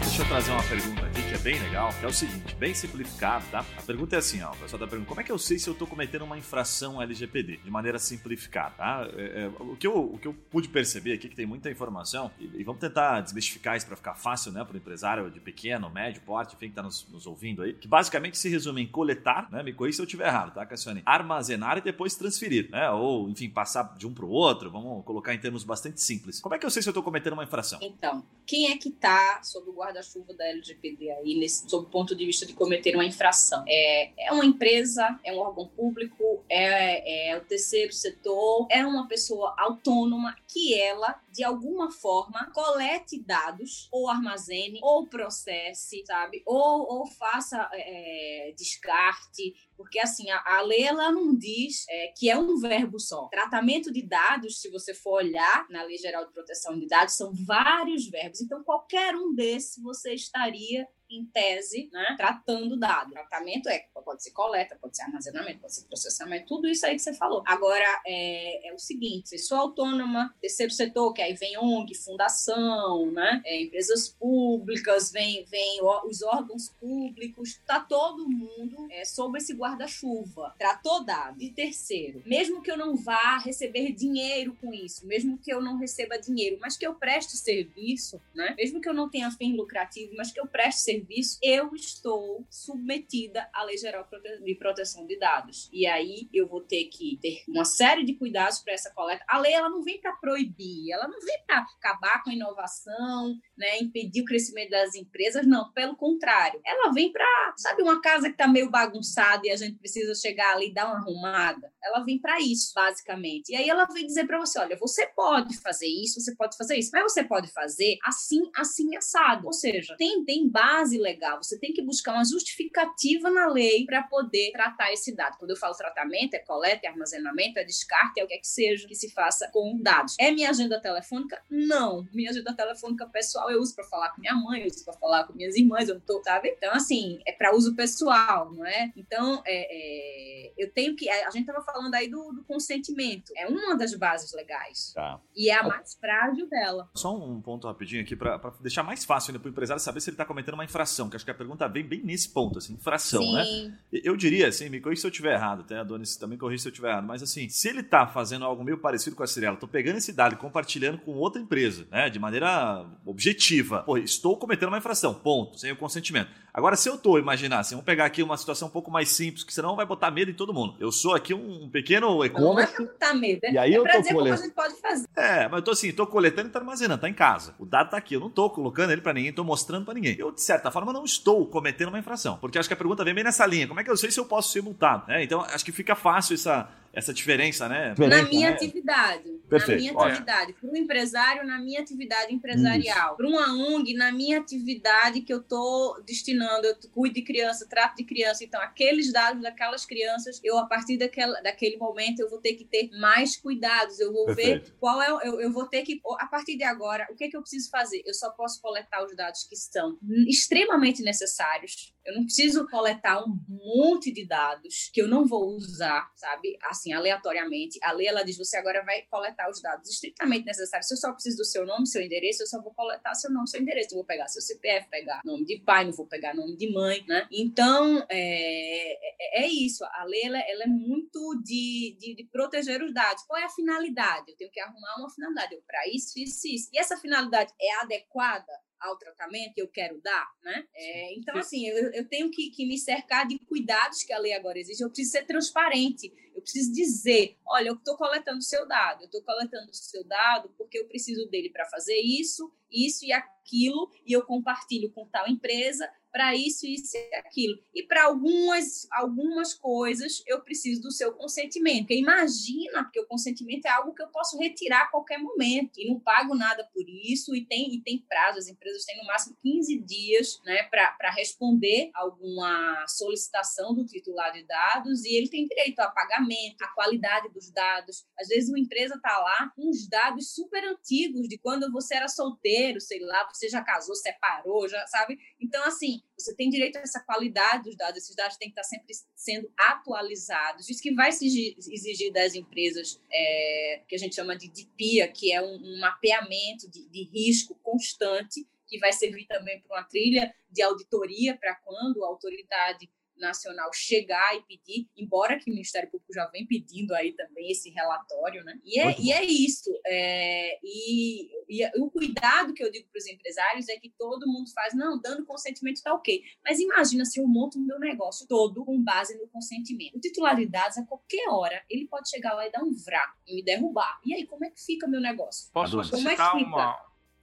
Deixa eu trazer uma pergunta bem legal, que é o seguinte, bem simplificado, tá? A pergunta é assim, ó, o pessoal tá perguntando, como é que eu sei se eu tô cometendo uma infração LGPD? De maneira simplificada, tá? É, é, o, que eu, o que eu pude perceber aqui, que tem muita informação, e, e vamos tentar desmistificar isso para ficar fácil, né, pro empresário de pequeno, médio, porte, enfim, que tá nos, nos, ouvindo aí, que basicamente se resume em coletar, né, me corrija se eu estiver errado, tá, Cassiane? Armazenar e depois transferir, né, ou, enfim, passar de um pro outro, vamos colocar em termos bastante simples. Como é que eu sei se eu tô cometendo uma infração? Então, quem é que tá sob o guarda-chuva da LGPD aí? Nesse, sob o ponto de vista de cometer uma infração. É, é uma empresa, é um órgão público, é, é o terceiro setor, é uma pessoa autônoma que ela, de alguma forma, colete dados, ou armazene, ou processe, sabe? Ou, ou faça é, descarte, porque assim, a, a lei ela não diz é, que é um verbo só. Tratamento de dados, se você for olhar na Lei Geral de Proteção de Dados, são vários verbos. Então, qualquer um desses você estaria em tese, né, tratando dado. Tratamento é, pode ser coleta, pode ser armazenamento, pode ser processamento, tudo isso aí que você falou. Agora, é, é o seguinte, se sou autônoma, terceiro setor, que aí vem ONG, fundação, né, é, empresas públicas, vem, vem os órgãos públicos, tá todo mundo é, sob esse guarda-chuva. Tratou dado. De terceiro, mesmo que eu não vá receber dinheiro com isso, mesmo que eu não receba dinheiro, mas que eu preste serviço, né, mesmo que eu não tenha fim lucrativo, mas que eu preste serviço, serviço, eu estou submetida à Lei Geral de Proteção de Dados. E aí eu vou ter que ter uma série de cuidados para essa coleta. A lei ela não vem para proibir, ela não vem para acabar com a inovação, né, impedir o crescimento das empresas, não, pelo contrário. Ela vem para, sabe, uma casa que está meio bagunçada e a gente precisa chegar ali e dar uma arrumada. Ela vem para isso, basicamente. E aí ela vem dizer para você, olha, você pode fazer isso, você pode fazer isso, mas você pode fazer assim, assim assado. Ou seja, tem tem base legal, você tem que buscar uma justificativa na lei para poder tratar esse dado. Quando eu falo tratamento, é coleta, é armazenamento, é descarte, é o que é que seja que se faça com dados. É minha agenda telefônica? Não. Minha agenda telefônica pessoal eu uso para falar com minha mãe, eu uso para falar com minhas irmãs, eu não tô, sabe? Então, assim, é para uso pessoal, não é? Então, é, é, eu tenho que. A gente tava falando aí do, do consentimento. É uma das bases legais. Tá. E é a mais frágil dela. Só um ponto rapidinho aqui para deixar mais fácil ainda para o empresário saber se ele está cometendo uma infração, que acho que a pergunta vem bem nesse ponto, assim, infração, né? Sim. né? Eu diria, assim, me corrija se eu estiver errado, até a Dona também corrija se eu estiver errado, mas assim, se ele está fazendo algo meio parecido com a Cirela, tô pegando esse dado e compartilhando com outra empresa, né, de maneira objetiva, pô, estou cometendo uma infração, ponto, sem o consentimento. Agora, se eu tô, imaginar, assim, vamos pegar aqui uma situação um pouco mais simples, que senão vai botar medo em todo mundo. Eu sou aqui um pequeno e-commerce. Não é botar medo, é, e aí é eu pra tô dizer coletando. como a gente pode fazer. É, mas eu tô assim, tô coletando e tá armazenando, tá em casa. O dado tá aqui, eu não tô colocando ele para ninguém, tô mostrando para ninguém. Eu, de certa forma, não estou cometendo uma infração. Porque acho que a pergunta vem bem nessa linha. Como é que eu sei se eu posso ser multado? É, então, acho que fica fácil essa essa diferença, né? Diferença, na minha né? atividade. Perfeito. Na minha Olha. atividade. Para o empresário, na minha atividade empresarial. Para uma ONG, na minha atividade que eu estou destinando. Eu cuido de criança, trato de criança. Então, aqueles dados daquelas crianças, eu, a partir daquela, daquele momento, eu vou ter que ter mais cuidados. Eu vou Perfeito. ver qual é. Eu, eu vou ter que, a partir de agora, o que, é que eu preciso fazer? Eu só posso coletar os dados que são extremamente necessários. Eu não preciso coletar um monte de dados que eu não vou usar, sabe? Assim, aleatoriamente. A lei, ela diz, você agora vai coletar os dados estritamente necessários. Se eu só preciso do seu nome, seu endereço, eu só vou coletar seu nome, seu endereço. Eu vou pegar seu CPF, pegar nome de pai, não vou pegar nome de mãe, né? Então, é, é, é isso. A lei, ela, ela é muito de, de, de, proteger os dados. Qual é a finalidade? Eu tenho que arrumar uma finalidade. Para isso, isso, isso. E essa finalidade é adequada ao tratamento que eu quero dar, né? É, então, assim, eu, eu tenho que, que, me cercar de cuidados que a lei agora exige. Eu preciso ser transparente. Preciso dizer, olha, eu estou coletando seu dado. Eu estou coletando seu dado porque eu preciso dele para fazer isso, isso e aquilo, e eu compartilho com tal empresa para isso, isso e aquilo. E para algumas, algumas coisas eu preciso do seu consentimento. Porque imagina, porque o consentimento é algo que eu posso retirar a qualquer momento e não pago nada por isso e tem, e tem prazo, as empresas têm no máximo 15 dias né, para responder alguma solicitação do titular de dados e ele tem direito a pagamento, a qualidade dos dados. Às vezes uma empresa está lá com uns dados super antigos de quando você era solteiro, sei lá, você já casou, separou, já sabe? Então, assim, você tem direito a essa qualidade dos dados, esses dados têm que estar sempre sendo atualizados. Isso que vai exigir das empresas é, que a gente chama de DPIA, que é um, um mapeamento de, de risco constante, que vai servir também para uma trilha de auditoria para quando a autoridade nacional chegar e pedir, embora que o Ministério Público já vem pedindo aí também esse relatório, né? E é, e é isso. É, e, e, o cuidado que eu digo para os empresários é que todo mundo faz, não, dando consentimento está ok. Mas imagina se eu monto o meu negócio todo com base no consentimento. O titular de dados, a qualquer hora, ele pode chegar lá e dar um vrá e me derrubar. E aí, como é que fica meu negócio? Posso como é que fica? uma,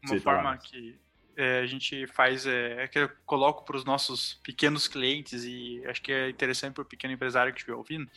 uma forma que é, a gente faz é, é que eu coloco para os nossos pequenos clientes e acho que é interessante para o pequeno empresário que estiver ouvindo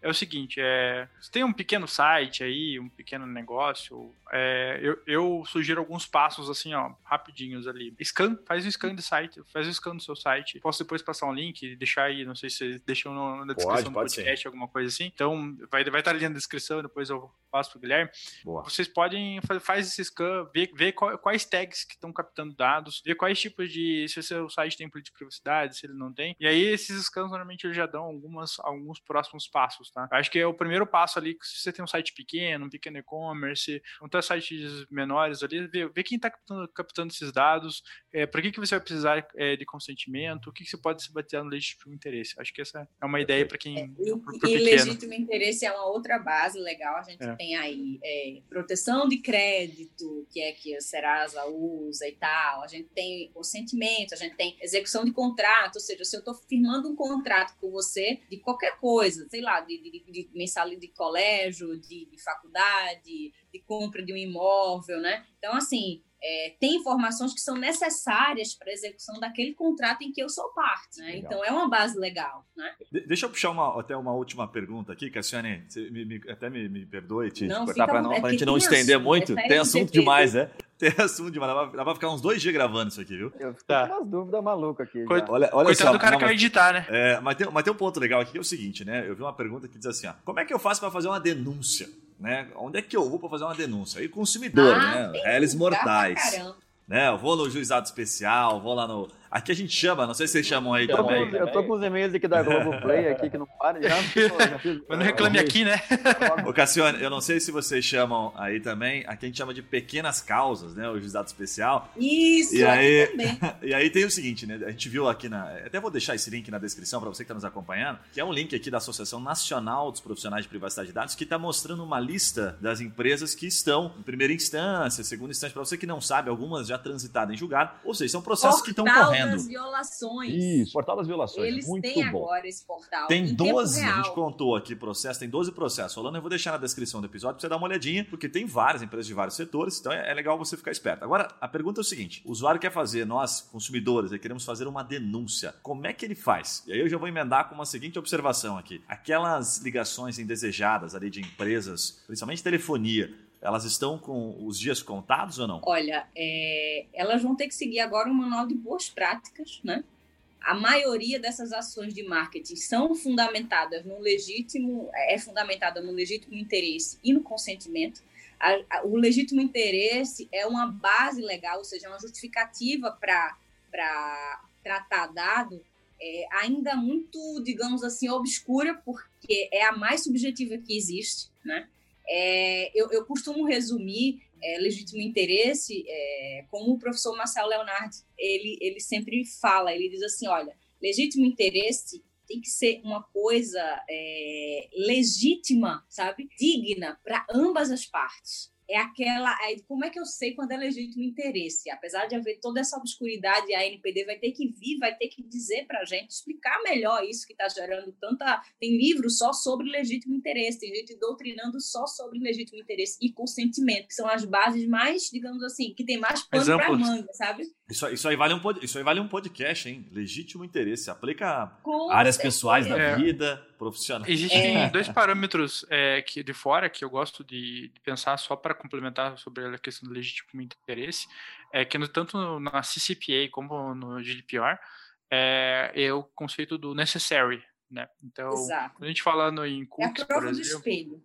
é o seguinte é você tem um pequeno site aí um pequeno negócio é, eu, eu, sugiro alguns passos assim ó rapidinhos ali. Scan faz o scan do site faz o scan do seu site. Posso depois passar um link deixar aí não sei se vocês deixam no, na descrição pode, do podcast alguma coisa assim. Então vai vai estar ali na descrição depois eu passo para o Guilherme. Boa. vocês podem fazer faz esse scan ver, ver quais tags que estão captando dados ver quais tipos de. se o seu site tem política de privacidade, se ele não tem. E aí, esses scans normalmente eles já dão algumas, alguns próximos passos, tá? Acho que é o primeiro passo ali, se você tem um site pequeno, um pequeno e-commerce, um ter sites menores ali, ver, ver quem está captando, captando, esses dados, é, para que, que você vai precisar é, de consentimento, o que, que você pode se bater no legítimo interesse. Acho que essa é uma ideia para quem. É, e, e legítimo interesse é uma outra base legal. A gente é. tem aí é, proteção de crédito, que é que a Serasa usa e tal a gente tem consentimento, a gente tem execução de contrato, ou seja, se eu estou firmando um contrato com você de qualquer coisa, sei lá, de, de, de mensalidade de colégio, de, de faculdade, de compra de um imóvel, né? Então, assim, é, tem informações que são necessárias para a execução daquele contrato em que eu sou parte. Né? Então é uma base legal. Né? De deixa eu puxar uma, até uma última pergunta aqui, Cassiane. Você me, me, até me, me perdoe te não, cortar para é a gente não estender assunto, muito. É tem assunto demais, né? *laughs* Tem assunto demais. Dá pra ficar uns dois dias gravando isso aqui, viu? Eu fico tá. com umas dúvidas malucas aqui. Coit... Olha, olha Coitado só, do cara não, que vai editar, né? É, mas, tem, mas tem um ponto legal aqui que é o seguinte, né? Eu vi uma pergunta que diz assim: ó, como é que eu faço para fazer uma denúncia? Né? Onde é que eu vou para fazer uma denúncia? Aí, consumidor, ah, né? Réis mortais. Né? Eu vou no juizado especial, vou lá no Aqui a gente chama, não sei se vocês chamam aí eu também. Com, eu tô com os e-mails aqui da Globoplay aqui que não para *laughs* já. Mas não reclame aqui, né? *laughs* Ô Cassione, eu não sei se vocês chamam aí também, aqui a gente chama de pequenas causas, né? O juizado especial. Isso, e aí, também. *laughs* E aí tem o seguinte, né? A gente viu aqui na. Até vou deixar esse link na descrição para você que está nos acompanhando, que é um link aqui da Associação Nacional dos Profissionais de Privacidade de Dados, que está mostrando uma lista das empresas que estão em primeira instância, segunda instância, para você que não sabe, algumas já transitadas em julgado, ou seja, são processos Portal que estão correndo valendo. das violações. Isso, portal das violações. Eles Muito têm bom. agora esse portal. Tem em 12, tempo a gente contou aqui processo, tem 12 processos. Rolando, eu vou deixar na descrição do episódio pra você dar uma olhadinha, porque tem várias empresas de vários setores, então é é legal você ficar esperto. Agora, a pergunta é o seguinte: o usuário quer fazer, nós, consumidores, queremos fazer uma denúncia. Como é que ele faz? E aí eu já vou emendar com uma seguinte observação aqui. Aquelas ligações indesejadas ali de empresas, principalmente telefonia, elas estão com os dias contados ou não? Olha, é, elas vão ter que seguir agora um manual de boas práticas, né? A maioria dessas ações de marketing são fundamentadas no legítimo, é fundamentada no legítimo interesse e no consentimento. A- a- o legítimo interesse é uma base legal, ou seja, é uma justificativa para tratar dado é, ainda muito, digamos assim, obscura, porque é a mais subjetiva que existe, né? É, eu, eu costumo resumir é, legítimo interesse, é, como o professor Marcelo Leonardo, ele, ele sempre fala, ele diz assim, olha, legítimo interesse tem que ser uma coisa é, legítima, sabe? Digna para ambas as partes. É aquela. aí, Como é que eu sei quando é legítimo interesse? Apesar de haver toda essa obscuridade, a NPD vai ter que vir, vai ter que dizer para a gente, explicar melhor isso que está gerando tanta. Tem livros só sobre legítimo interesse, tem gente doutrinando só sobre legítimo interesse e consentimento, que são as bases mais, digamos assim, que tem mais pano para manga, sabe? Isso, isso, aí vale um, pod- isso aí vale um podcast, hein? Legítimo interesse. Aplica Com áreas pessoais da É. vida, profissional. Existem É. dois parâmetros é, que de fora que eu gosto de, de pensar só para complementar sobre a questão do legítimo interesse, é que no, tanto na CCPA como no GDPR é, é o conceito do necessary, né? Então, Exato. quando a gente fala no, em É a cookies, por prova do exemplo, espelho.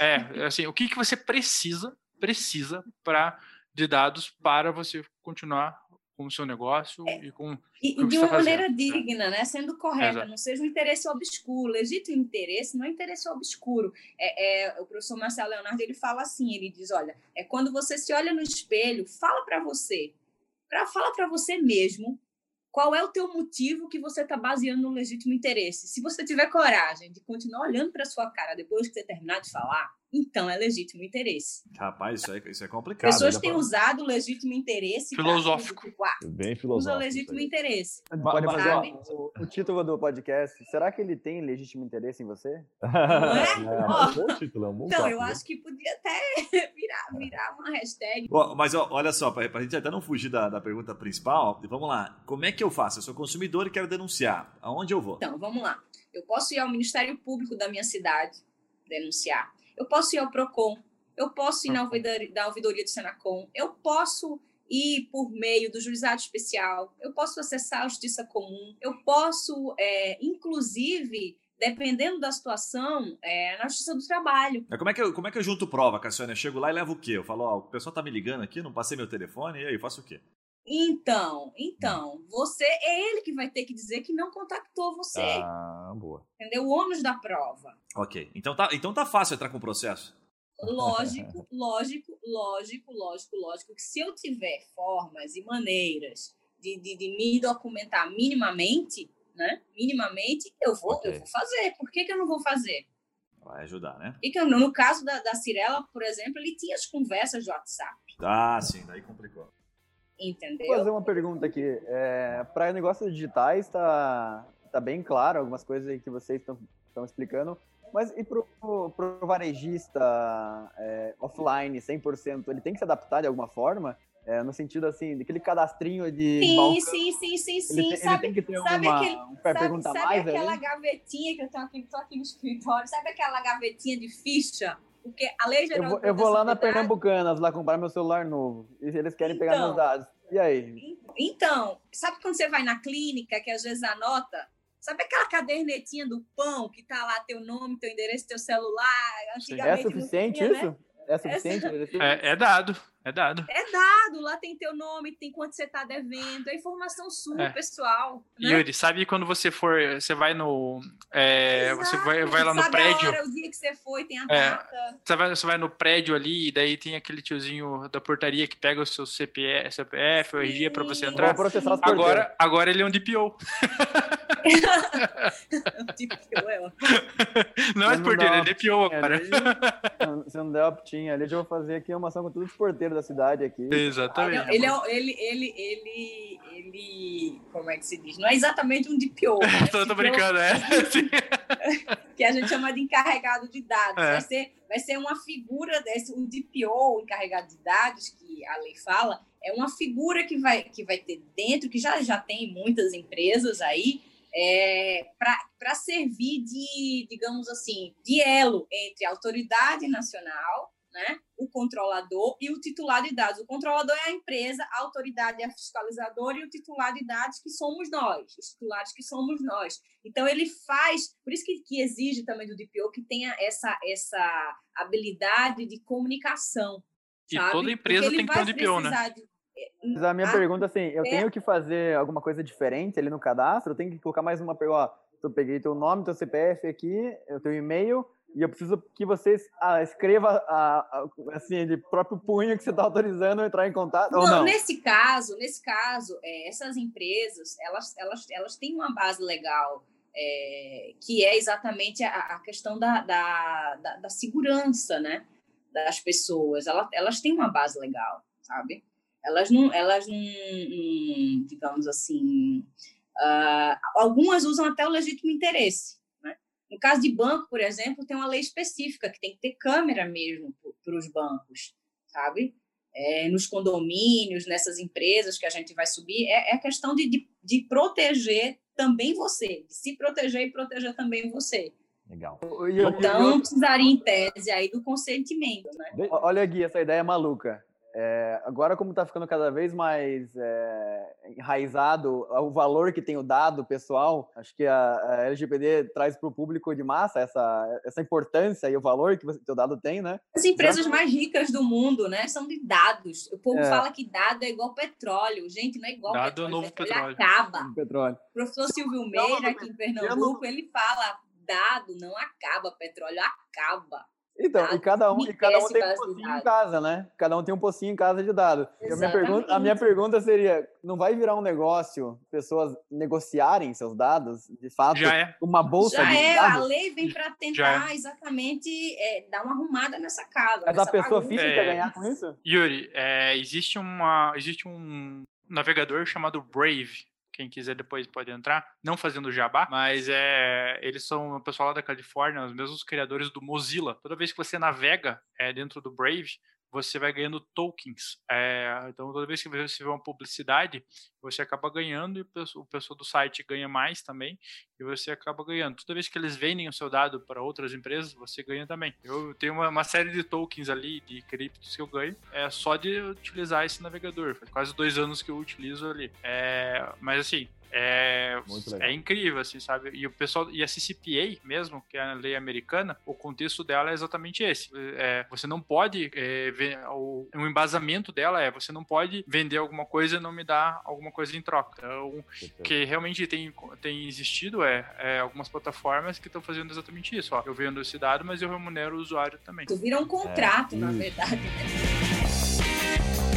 é assim, o que que você precisa precisa para de dados para você continuar com o seu negócio e com E, e de você uma tá maneira fazendo, né? digna, né? Sendo correta, não seja um interesse obscuro. Legítimo interesse não é interesse obscuro. É, é, o professor Marcelo Leonardo ele fala assim: ele diz, olha, é quando você se olha no espelho, fala para você, pra, fala para você mesmo qual é o teu motivo que você está baseando no legítimo interesse. Se você tiver coragem de continuar olhando para sua cara depois que você terminar de falar, então é legítimo interesse. Rapaz, isso é, isso é complicado. Pessoas Dá têm pra- usado o legítimo interesse Filosófico. ah, Bem Usa filosófico. legítimo isso aí. interesse. Pode fazer o, o título do podcast. Será que ele tem legítimo interesse em você? *laughs* Não é? *laughs* É, Ó. um bom título, é um bom Então, eu papo, acho que podia até *laughs* virar, virar uma hashtag. Ó, mas ó, olha só, pra, pra gente até não fugir da, da pergunta principal, vamos lá. Como é que eu faço? Eu sou consumidor e quero denunciar. Aonde eu vou? Então, vamos lá. Eu posso ir ao Ministério Público da minha cidade denunciar. Eu posso ir ao PROCON. Eu posso ir na ouvidoria, da ouvidoria do Senacom. Eu posso ir por meio do juizado especial. Eu posso acessar a justiça comum. Eu posso, é, inclusive, dependendo da situação, é, na justiça do trabalho. Mas Como é, que eu, como é que eu junto prova, Cassiane? Eu chego lá e levo o quê? Eu falo, ó, o pessoal tá me ligando aqui, não passei meu telefone, e aí, eu faço o quê? Então, então, você é ele que vai ter que dizer que não contactou você. Ah, boa. Entendeu? O ônus da prova. Ok. Então tá, então tá fácil entrar com o processo. Lógico, *laughs* lógico, lógico, lógico, lógico que se eu tiver formas e maneiras de, de, de me documentar minimamente, né? Minimamente, eu vou, Ok. eu vou fazer. Por que, que eu não vou fazer? Vai ajudar, né? Por que? No caso da, da Cirela, por exemplo, ele tinha as conversas de WhatsApp, Ah, sim, daí complicou. Vou entendeu? fazer uma pergunta aqui. É, Para negócios digitais, tá, tá bem claro algumas coisas aí que vocês estão explicando. Mas e pro, pro varejista é, offline, 100%, ele tem que se adaptar de alguma forma? É, no sentido, assim, daquele cadastrinho de Sim, balcão, sim, sim, sim, ele, sim. ele sabe, tem que ter sabe uma, aquele- um sabe, sabe aquela gavetinha que eu tenho aqui, tô aqui no escritório? Sabe aquela gavetinha de ficha? Porque a lei Eu geral vou, de eu vou lá na Pernambucanas lá comprar meu celular novo. E eles querem pegar Então. meus dados. E aí? Então, sabe quando você vai na clínica, que às vezes anota? Sabe aquela cadernetinha do pão que tá lá teu nome, teu endereço, teu celular? É Antigamente não suficiente tinha, né? isso? É suficiente? É, é dado, é dado. É dado, lá tem teu nome, tem quanto você tá devendo, é informação sua, É. pessoal. Né? Yuri, sabe quando você for, você vai no, é, você vai, vai lá no sabe prédio, a hora, o dia que você foi, tem a É. data. você vai, você vai no prédio ali e daí tem aquele tiozinho da portaria que pega o seu CPF, CPF o RG para você entrar. Agora, agora ele é um DPO. tipo, eu, Não é porteiro, é DPO agora. Se não der opt-in ali, eu vou fazer aqui uma ação com todos os porteiros da cidade aqui. Exatamente. Não, ele, é, o- ele, ele, ele, ele, como é que se diz? Não é exatamente um DPO, *laughs* né? tô, brincando, é. *laughs* Que a gente chama de encarregado de dados. É. Vai, ser, vai ser uma figura desse, o DPO, encarregado de dados, que a lei fala, é uma figura que vai, que vai ter dentro, que já, já tem em muitas empresas aí, é, para servir de, digamos assim, de elo entre a autoridade nacional, né, o controlador e o titular de dados. O controlador é a empresa, a autoridade é a fiscalizadora e o titular de dados que somos nós, os titulares que somos nós. Então ele faz, por isso que, que exige também do DPO que tenha essa, essa habilidade de comunicação. E sabe? toda empresa tem que ter um DPO, né? de- Mas a minha Ah, pergunta, assim, eu é. tenho que fazer alguma coisa diferente ali no cadastro? Eu tenho que colocar mais uma pergunta, ó, eu peguei teu nome, teu CPF aqui, o teu e-mail, e eu preciso que vocês ah, escreva a- a- assim, de próprio punho que você está autorizando entrar em contato, ou Não, não? nesse caso, nesse caso, é, essas empresas, elas, elas, elas têm uma base legal, é, que é exatamente a, a questão da, da, da, da segurança, né, das pessoas. Elas, elas têm uma base legal, sabe? Elas não, elas não, não, digamos assim, ah, algumas usam até o legítimo interesse? No caso de banco, por exemplo, tem uma lei específica que tem que ter câmera mesmo para os bancos, sabe? é, nos condomínios, nessas empresas que a gente vai subir, é, é questão de, de, de proteger também você, de se proteger e proteger também você. Legal. Eu- Então, precisaria, em tese, aí do consentimento, né? Olha, Gui, essa ideia é maluca. É, agora, como está ficando cada vez mais é, enraizado o valor que tem o dado pessoal, acho que a, a LGPD traz para o público de massa essa, essa importância e o valor que o teu dado tem, né? As empresas mais ricas do mundo, né, são de dados. O povo É. fala que dado é igual petróleo. Gente, não é igual Dado é petróleo. novo petróleo petróleo. acaba. Petróleo. O professor Silvio Meira, aqui em Pernambuco, ele fala, dado não acaba, petróleo acaba. Então, e Dados cada um, e cada um tem um pocinho em dados. casa, né? Cada um tem um pocinho em casa de dado. E A minha, pergunta, a minha pergunta seria: não vai virar um negócio pessoas negociarem seus dados, de fato, Já é. uma bolsa Já de é, a dados? lei vem para Já tentar exatamente é, dar uma arrumada nessa casa. Mas a nessa pessoa bagunça. física É. ganhar com isso? Yuri, é, existe, uma, existe um navegador chamado Brave. Quem quiser depois pode entrar, não fazendo jabá, mas é, eles são o pessoal lá da Califórnia, os mesmos criadores do Mozilla. Toda vez que você navega é, dentro do Brave, você vai ganhando tokens. É, então, toda vez que você vê uma publicidade, você acaba ganhando e o pessoal, do site ganha mais também e você acaba ganhando. Toda vez que eles vendem o seu dado para outras empresas, você ganha também. Eu tenho uma, uma série de tokens ali, de criptos que eu ganho, é só de utilizar esse navegador. Faz quase dois anos que eu utilizo ali. É, mas assim, é, é incrível, assim, sabe? E o pessoal, e a CCPA mesmo, que é a lei americana, o contexto dela é exatamente esse. É, você não pode, é, ver, o, um embasamento dela é, você não pode vender alguma coisa e não me dar alguma coisa em troca. Então, Perfeito. que realmente tem, tem existido é, é algumas plataformas que estão fazendo exatamente isso. Ó. Eu vendo esse dado, mas eu remunero o usuário também. Tu vira um contrato, na isso. verdade. né?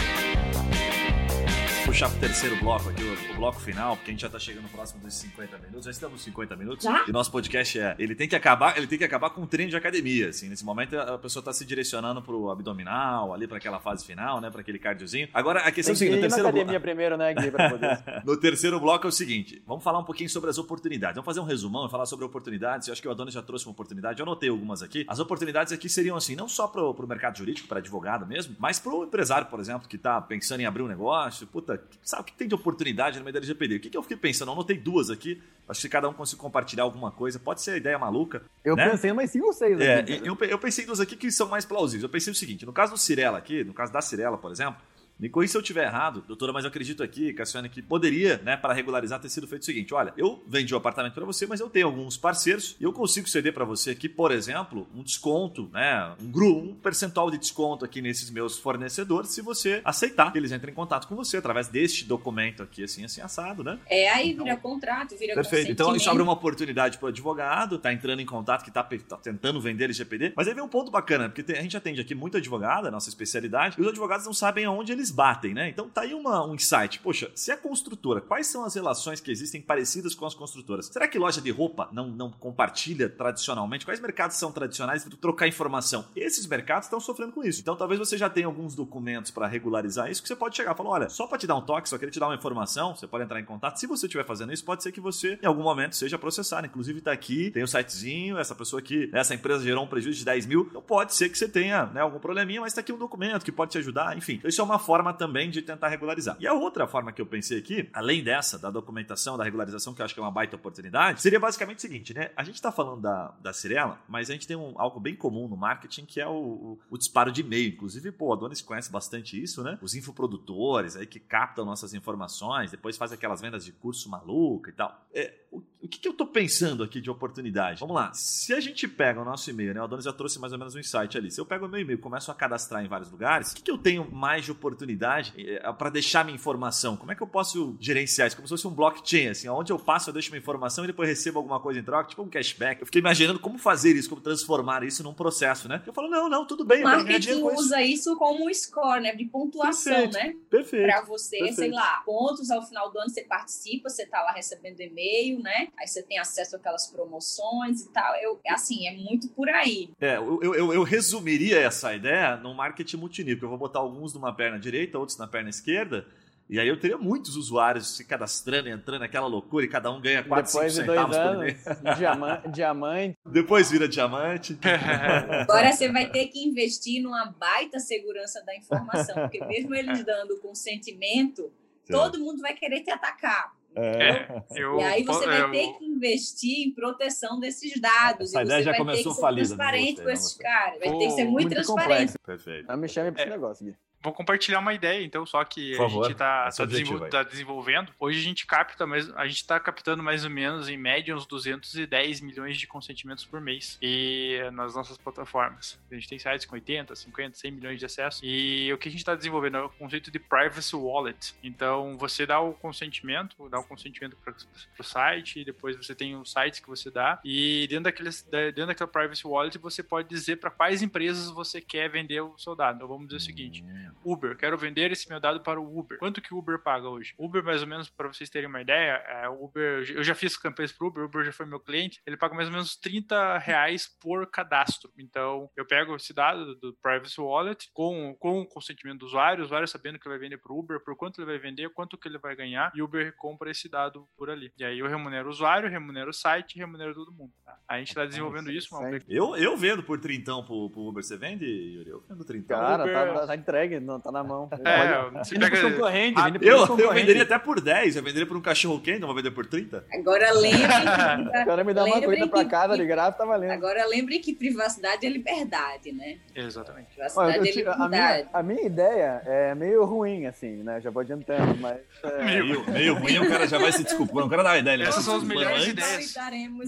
Puxar pro terceiro bloco aqui, o, o bloco final, porque a gente já tá chegando próximo dos 50 minutos. Já estamos nos 50 minutos. Já? E nosso podcast é. Ele tem que acabar, ele tem que acabar com um treino de academia. Assim, nesse momento a pessoa tá se direcionando pro abdominal, ali para aquela fase final, né? para aquele cardiozinho. Agora a questão é o que seguinte: no terceiro, academia bloco, primeiro, né, Gui, pra poder... *laughs* no terceiro bloco é o seguinte: vamos falar um pouquinho sobre as oportunidades. Vamos fazer um resumão e falar sobre oportunidades. Eu acho que o Adonis já trouxe uma oportunidade, eu anotei algumas aqui. As oportunidades aqui seriam assim, não só pro, pro mercado jurídico, para advogado mesmo, mas pro empresário, por exemplo, que tá pensando em abrir um negócio. Puta, sabe o que tem de oportunidade no meio da LGPD? O que, que eu fiquei pensando? Eu anotei duas aqui. Acho que cada um consegue compartilhar alguma coisa. Pode ser ideia maluca. Eu Né? pensei em mais cinco ou seis É, aqui. eu, eu pensei em duas aqui que são mais plausíveis. Eu pensei o seguinte: no caso do Cirela aqui, no caso da Cirela, por exemplo, me corrija se eu estiver errado, doutora, mas eu acredito aqui, Cassiane, que poderia, né, para regularizar, ter sido feito o seguinte: olha, eu vendi o apartamento para você, mas eu tenho alguns parceiros e eu consigo ceder para você aqui, por exemplo, um desconto, né, um grupo, um percentual de desconto aqui nesses meus fornecedores, se você aceitar que eles entrem em contato com você através deste documento aqui, assim, assim, assado, né? É, aí vira contrato, vira Perfeito. Então isso abre uma oportunidade para o advogado, tá entrando em contato, que tá, tá tentando vender LGPD. Mas aí vem um ponto bacana, porque tem- a gente atende aqui muito advogado, a nossa especialidade, e os advogados não sabem aonde eles eles batem, né? Então tá aí uma, um insight. Poxa, se a construtora, quais são as relações que existem parecidas com as construtoras? Será que loja de roupa não, não compartilha tradicionalmente? Quais mercados são tradicionais para trocar informação? Esses mercados estão sofrendo com isso. Então talvez você já tenha alguns documentos para regularizar isso que você pode chegar e falar: olha, só para te dar um toque, só queria te dar uma informação, você pode entrar em contato. Se você estiver fazendo isso, pode ser que você, em algum momento, seja processado. Inclusive, tá aqui, tem o um sitezinho, essa pessoa aqui, essa empresa gerou um prejuízo de 10 mil. Então pode ser que você tenha né, algum probleminha, mas tá aqui um documento que pode te ajudar. Enfim, então, isso é uma forma também de tentar regularizar. E a outra forma que eu pensei aqui, além dessa, da documentação, da regularização, que eu acho que é uma baita oportunidade, seria basicamente o seguinte, né? A gente está falando da, da Cirela, mas a gente tem um, algo bem comum no marketing que é o, o, o disparo de e-mail. Inclusive, pô, a Donis conhece bastante isso, né? Os infoprodutores aí que captam nossas informações, depois faz aquelas vendas de curso maluca e tal. É, o, o que, que, eu tô pensando aqui de oportunidade? Vamos lá. Se a gente pega o nosso e-mail, né? O Adonis já trouxe mais ou menos um insight ali. Se eu pego o meu e-mail e começo a cadastrar em vários lugares, o que, que eu tenho mais de oportunidade é, para deixar minha informação? Como é que eu posso gerenciar isso? Como se fosse um blockchain, assim, onde eu passo, eu deixo minha informação e depois recebo alguma coisa em troca, tipo um cashback. Eu fiquei imaginando como fazer isso, como transformar isso num processo, né? Eu falo, não, não, tudo bem. O marketing usa isso. isso como um score, né? De pontuação, Perfeito. né? Perfeito. Para você, Perfeito. sei lá, pontos ao final do ano você participa, você tá lá recebendo e-mail, né? Aí você tem acesso àquelas promoções e tal. Eu, assim, é muito por aí. É, eu, eu, eu resumiria essa ideia num marketing multinível. Eu vou botar alguns numa perna direita, outros na perna esquerda. E aí eu teria muitos usuários se cadastrando, entrando naquela loucura e cada um ganha 4, Depois 5 de centavos dois por anos, mês. *laughs* diamante, diamante. Depois vira diamante. *laughs* Agora você vai ter que investir numa baita segurança da informação, porque mesmo eles dando consentimento, todo mundo vai querer te atacar. É, eu, e aí você eu, vai ter que investir em proteção desses dados. Essa e ideia você já vai começou ter que ser falida, transparente com esses caras. Vai ter que ser muito, muito transparente. complexo. Perfeito. Não me chame pra esse É. negócio, Gui. Vou compartilhar uma ideia, então, só que Por a favor, gente está esse é o objetivo aí. desenvolvendo. Hoje a gente capta, mais, a gente está captando mais ou menos, em média, uns 210 milhões de consentimentos por mês e nas nossas plataformas. A gente tem sites com 80, 50, 100 milhões de acessos. E o que a gente está desenvolvendo é o conceito de privacy wallet. Então, você dá o consentimento, dá o consentimento para o site, e depois você tem os sites que você dá. E dentro, daqueles, dentro daquela privacy wallet, você pode dizer para quais empresas você quer vender o seu dado. Então, vamos dizer o seguinte: Uber, quero vender esse meu dado para o Uber. Quanto que o Uber paga hoje? Uber, mais ou menos, para vocês terem uma ideia, é, Uber, eu já fiz campanhas para o Uber, o Uber já foi meu cliente, ele paga mais ou menos 30 reais por cadastro. Então, eu pego esse dado do Privacy Wallet com, com o consentimento do usuário, o usuário sabendo que vai vender para o Uber, por quanto ele vai vender, quanto que ele vai ganhar, e o Uber compra esse dado por ali. E aí eu remunero o usuário, remunero o site, remunero todo mundo. Tá? A gente está desenvolvendo isso, uma Eu, eu vendo por trintão pro, pro Uber. Você vende, Yuri? Eu vendo trintão. Cara, Uber- tá, tá entregue, não, tá na mão. É, você pega- concorrentes, Ah, Eu, eu venderia até por 10. Eu venderia por um cachorro quente, não vou vender por 30? Agora lembre *laughs* O cara me dá uma Lembrem coisa pra casa de graça, tá valendo. Agora lembre que privacidade é liberdade, né? Exatamente. Olha, Privacidade eu é te- a, minha, liberdade. a minha ideia é meio ruim, assim, né? Já vou adiantando, mas. é, *laughs* Meio, meio ruim, o cara já vai se desculpando. O cara dá uma ideia. Essas são as melhores ideias.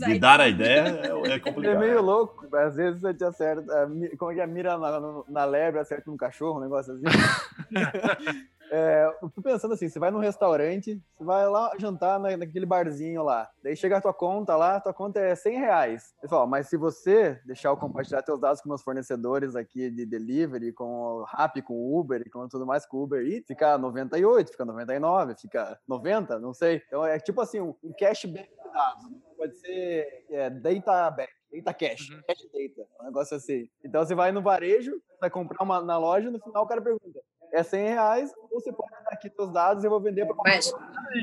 De dar a ideia é, é é complicado. meio louco. Às vezes você te acerta. é, Como é que é? Mira na, na, na lebre, acerta um cachorro, um negócio assim. *laughs* É, eu fico pensando assim, você vai num restaurante, você vai lá jantar na- naquele barzinho lá, daí chega a tua conta lá, tua conta é 100 reais. Fala, mas se você deixar eu compartilhar teus dados com meus fornecedores aqui de delivery, com o Rappi, com o Uber e com tudo mais, com o Uber Eats, fica 98, fica 99, fica 90, não sei. Então é tipo assim, um um cashback de dados. né? Pode ser é, data back. Data cash, Uhum. cash data, um negócio assim. Então você vai no varejo, vai comprar uma na loja, no final o cara pergunta: é 100 reais, você pode dar aqui seus dados e eu vou vender para Mas,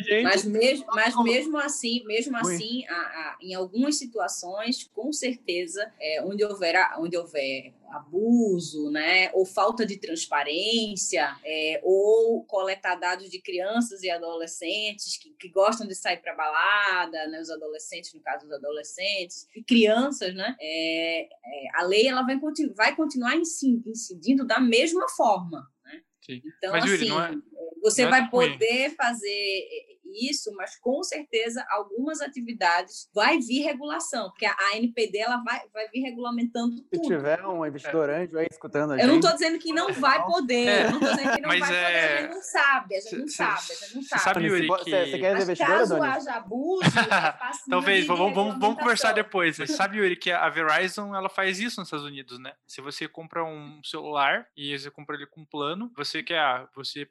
gente. mas, mesmo, mas mesmo assim, mesmo Ruim. assim, a- a- em algumas situações, com certeza, é, onde, houver, onde houver abuso, né, ou falta de transparência, é, ou coletar dados de crianças e adolescentes que, que gostam de sair para balada, né, os adolescentes, no caso dos adolescentes, e crianças, né, é, é, a lei ela vai, vai continuar inci- incidindo da mesma forma. Sim. Então, Mas, Yuri, assim, não é- você é vai ruim. poder fazer isso, mas com certeza algumas atividades vai vir regulação, porque a ANPD ela vai, vai vir regulamentando Se tudo. tiver um investidor anjo aí escutando a Eu gente. não estou dizendo que não vai poder, É, eu não tô dizendo que não mas vai é- poder, a gente não sabe, a gente não sabe, a gente não sabe. sabe, Yuri, se que- Você você quer Mas caso Dani? haja abuso, é *laughs* passível Talvez, vamos, vamos, vamos conversar depois. Sabe, Yuri, que a Verizon ela faz isso nos Estados Unidos, né? Se você compra um celular e você compra ele com plano, você quer ah, você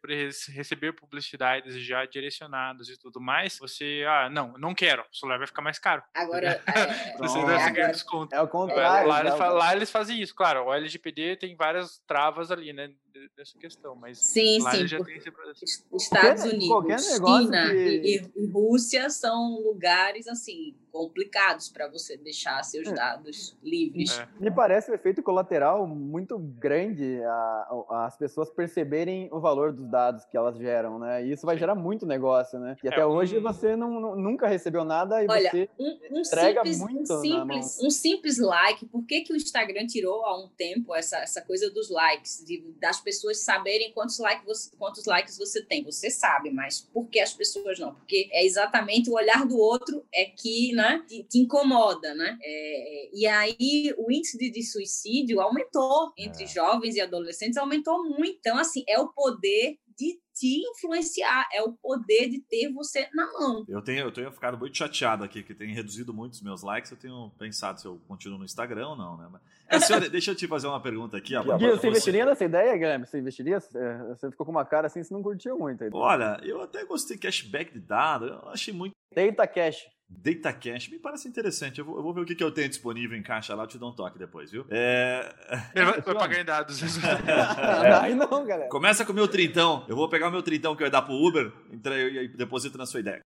receber publicidades já direcionadas e tudo mais, você, ah, não, não quero, o celular vai ficar mais caro. Agora, *laughs* é, Você Pronto. dá esse agora- desconto. É o Lá, contrário. lá eles já. fa- lá eles fazem isso, claro. O LGPD tem várias travas ali, né? De- Dessa questão, mas sim, lá sim, já tem esse processo. Os Estados Qualquer- Unidos, qualquer China que- e, e Rússia são lugares assim complicados para você deixar seus É. dados livres. É. Me parece um efeito colateral muito grande a- a- as pessoas perceberem o valor dos dados que elas geram, né? E isso vai Sim. gerar muito negócio, né? E É, até um- hoje você não, nunca recebeu nada e Olha, você Um, um Entrega simples, muito um, na simples, um simples like. Por que, que o Instagram tirou há um tempo essa, essa coisa dos likes? De, das pessoas saberem quantos, like você, quantos likes você tem. Você sabe, mas por que as pessoas não? Porque é exatamente o olhar do outro é que né, te, te incomoda, né? É, e aí o índice de, de suicídio aumentou entre É. jovens e adolescentes, aumentou muito. Então, assim, é o poder de te influenciar, é o poder de ter você na mão. Eu tenho, eu tenho ficado muito chateado aqui, que tem reduzido muito os meus likes. Eu tenho pensado se eu continuo no Instagram ou não, né? Mas, *laughs* Cassiane, deixa eu te fazer uma pergunta aqui. ó, pra- Gui, pra você investiria nessa ideia, Guilherme? Você investiria? É, Você ficou com uma cara assim, você não curtiu muito. aí. Olha, eu até gostei cashback de dado. Eu achei muito. Data Cash. Data Cash me parece interessante. Eu vou, eu vou ver o que, que eu tenho disponível em caixa lá, eu te dou um toque depois, viu? É, Ele vai, *laughs* vai pagar em dados. *laughs* Aí não, galera. Começa com o meu trintão. Eu vou pegar o meu trintão que eu ia dar pro Uber entra- e deposito na sua ideia.